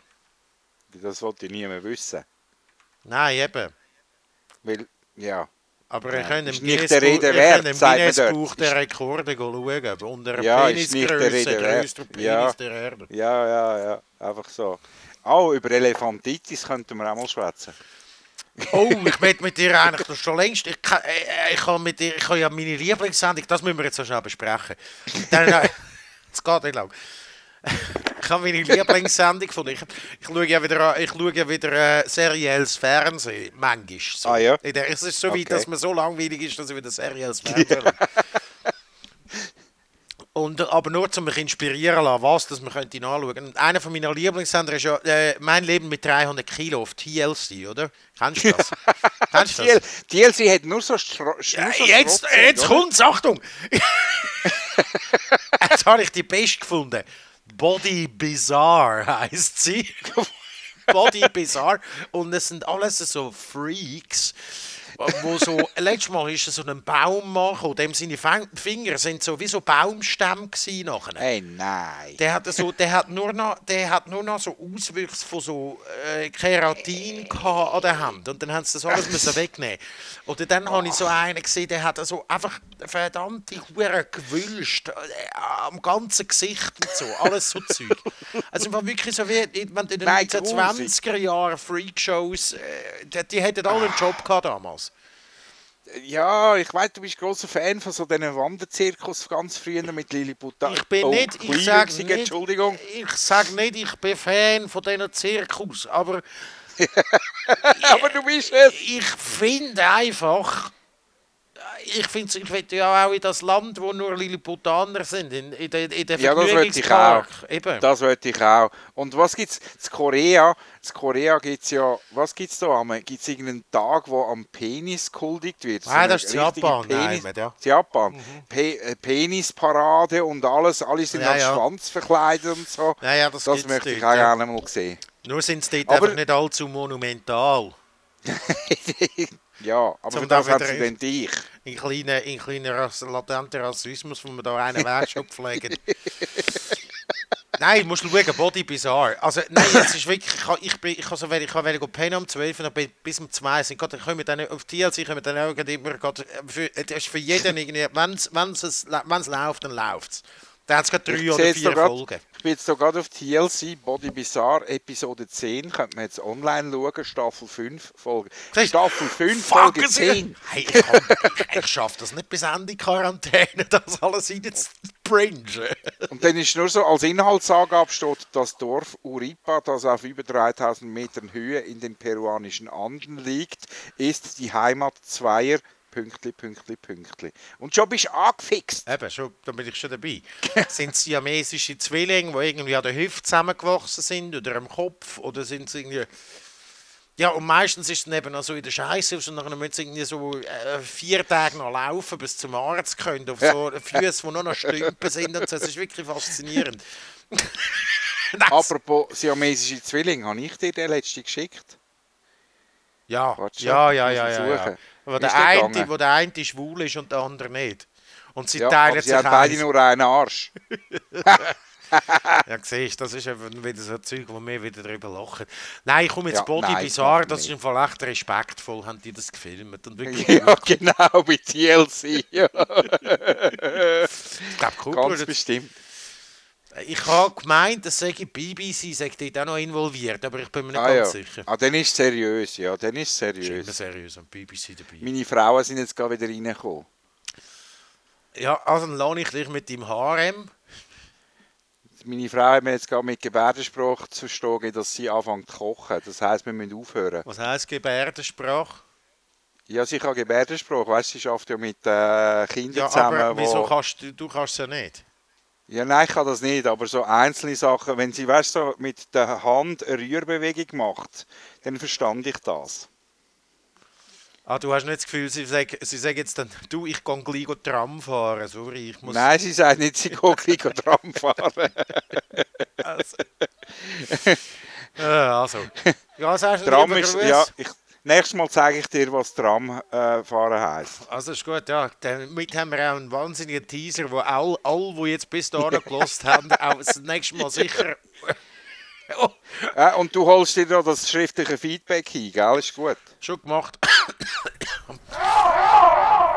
Das wollte ich niemand wissen. Nein, eben. Weil, ja. Aber Ja, ihr könnt im nicht Guinness der Rekorde schauen, unter Ja, Penisgröße, grösster Penis Ja. der Erde. Ja, ja, ja. Einfach so. Oh, über Elefantitis könnten wir auch mal schwätzen. Oh, ich möchte mit dir eigentlich das schon längst. Ich kann, äh, ich kann mit dir, ich habe ja meine Lieblingssendung, das müssen wir jetzt so schnell besprechen. Dann, äh, es geht nicht lang. Ich habe meine Lieblingssendung von ich, ich schaue ja wieder, ich schaue ja wieder äh, serielles Fernsehen, manchmal. So. Ah, ja? Es ist so weit, Okay. dass mir so langweilig ist, dass ich wieder serielles Fernsehen schaue. Und, aber nur, um mich inspirieren lassen, was das man könnte nachschauen. Und einer von meiner Lieblingssender ist ja äh, «Mein Leben mit 300 Kilo» auf TLC, oder? Kennst du das? Kennst du das? DLC hat nur so, Stro Ja, nur so jetzt Strotzig, jetzt kommt's, Achtung! jetzt habe ich die best gefunden. Body Bizarre heißt sie. Body Bizarre. Und es sind alles so Freaks. Wo so, letztes Mal ist so ein Baum machen, dem seine Finger sind so wie so Baumstämme gewesen nachher. Hey, nein. Der hat, so, der, hat nur noch, der hat nur noch so Auswüchse von so äh, Keratin gehabt an der Hand. Und dann haben sie das alles müssen wegnehmen. Oder dann habe ich so einen gesehen, der hat so einfach verdammte Hure gewülst. Äh, am ganzen Gesicht und so. Alles so Zeug. Also war wirklich so wie, wenn in den Nein, 1920er Jahren Freakshows, äh, die, die hätten alle einen Job gehabt damals. Ja, ich weiß, du bist großer Fan von so diesen Wanderzirkus ganz früher mit Lilliputta. Ich bin oh, nicht, ich sage nicht, Entschuldigung. ich sag nicht, ich bin Fan von diesen Zirkus, aber Aber du bist es. ich finde einfach, ich finde, ich will ja auch in das Land, wo nur Lilliputaner sind, in, in, der- in der Ja, das wollte ich Vergnügungspark. Eben. Das wollte ich auch. Und was gibt es? In Korea, in Korea gibt es ja, was gibt es da? Gibt es irgendeinen Tag, wo am Penis kultigt wird? Ah, eine das ist in Japan, Penis, nein, ja. Mhm. in Japan. Pe äh, Penisparade und alles, alle sind Ja, als ja. Schwanz verkleidet und so. Ja, ja, das das möchte ich auch gerne mal sehen. Nur sind sie dort Aber- nicht allzu monumental. ja, aber für das wieder sie dann dich. Ein kleiner, ein kleiner Rass- latenter Rassismus, wo wir da einen Weg schon pflegen. Nein, du musst schauen, Body Bizarre. Also, nein, es ist wirklich, ich, ich, bin, ich, also, ich habe go pennen um 12 und bin- bis um 2 sind, Gott, können wir dann auf TLC können wir dann auch immer, äh, für, das ist für jeden irgendwie, wenn es läuft, dann läuft es. Dann hat es gerade drei oder vier grad- Folgen. Ich bin jetzt hier gerade auf TLC, Body Bizarre, Episode 10. Könnte man jetzt online schauen, Staffel 5, Folge. Siehst? Staffel 5, Fuck, Folge es- 10. Hey, ich, kann- ich, ich schaffe das nicht bis Ende Quarantäne, das alles rein zu bringen. Und dann ist nur so als Inhaltsangabe steht, das Dorf Uripa, das auf über 3000 Metern Höhe in den peruanischen Anden liegt, ist die Heimat zweier Pünktli, Pünktli, Pünktli. Und schon bist du angefixt. Eben, schon, da bin ich schon dabei. sind es siamesische Zwillinge, die irgendwie an der Hüfte zusammengewachsen sind oder am Kopf? Oder sind es irgendwie. Ja, und meistens ist es dann eben noch so in der Scheiße und dann müssen sie irgendwie so äh, vier Tage noch laufen, bis zum Arzt können, auf so Füße, die nur noch Stümpen sind und so. Das ist wirklich faszinierend. Apropos siamesische Zwilling, habe ich dir den letzten geschickt? Ja, ja, ja, ja, ja, ja. Wo der, eine, wo der eine schwul ist und der andere nicht. Und sie Ja, teilen sich sie haben beide nur einen Arsch. Ja, siehst das ist eben wieder so ein Zeug, wo wir wieder drüber lachen. Nein, ich komme jetzt Ja, Body nein, Bizarre, das ist im Fall echt respektvoll, haben die das gefilmt. Und wirklich, Ja, genau, bei TLC. Ja, ich glaube, cool. ganz bestimmt. Ich habe gemeint, dass sage BBC sei dort auch noch involviert, aber ich bin mir nicht Ah, ja. ganz sicher. ah, dann ist es seriös, ja, dann ist es Ist immer seriös. seriös am BBC dabei. Meine Frauen sind jetzt gerade wieder reingekommen. Ja, also dann lerne ich dich mit deinem Harem. Meine Frau hat mir jetzt gerade mit Gebärdensprache zu verstehen, dass sie anfängt zu kochen. Das heisst, wir müssen aufhören. Was heisst Gebärdensprache? Ja, sie kann Gebärdensprache. Weißt du, sie arbeitet ja mit äh, Kindern Ja, zusammen. aber wieso wo- kannst du, du kannst es ja nicht? Ja, nein, ich kann das nicht, aber so einzelne Sachen, wenn sie weißt, so mit der Hand eine Rührbewegung macht, dann verstand ich das. Ah, du hast nicht das Gefühl, sie sagen, sie sagen jetzt dann, du, ich gehe gleich Tram fahren, sorry, ich muss... Nein, sie sagt nicht, sie geht gleich Tram fahren. Also. äh, also. Ja, hast du Tram ist, ja, ich, nächstes Mal zeige ich dir, was Tram äh, heisst. Also ist gut, ja. Damit haben wir auch einen wahnsinnigen Teaser, wo all, all die jetzt bis dahin gelost haben, auch das nächste Mal sicher... oh, Äh, und du holst dir da das schriftliche Feedback ein, gell? Ist gut. schon gemacht.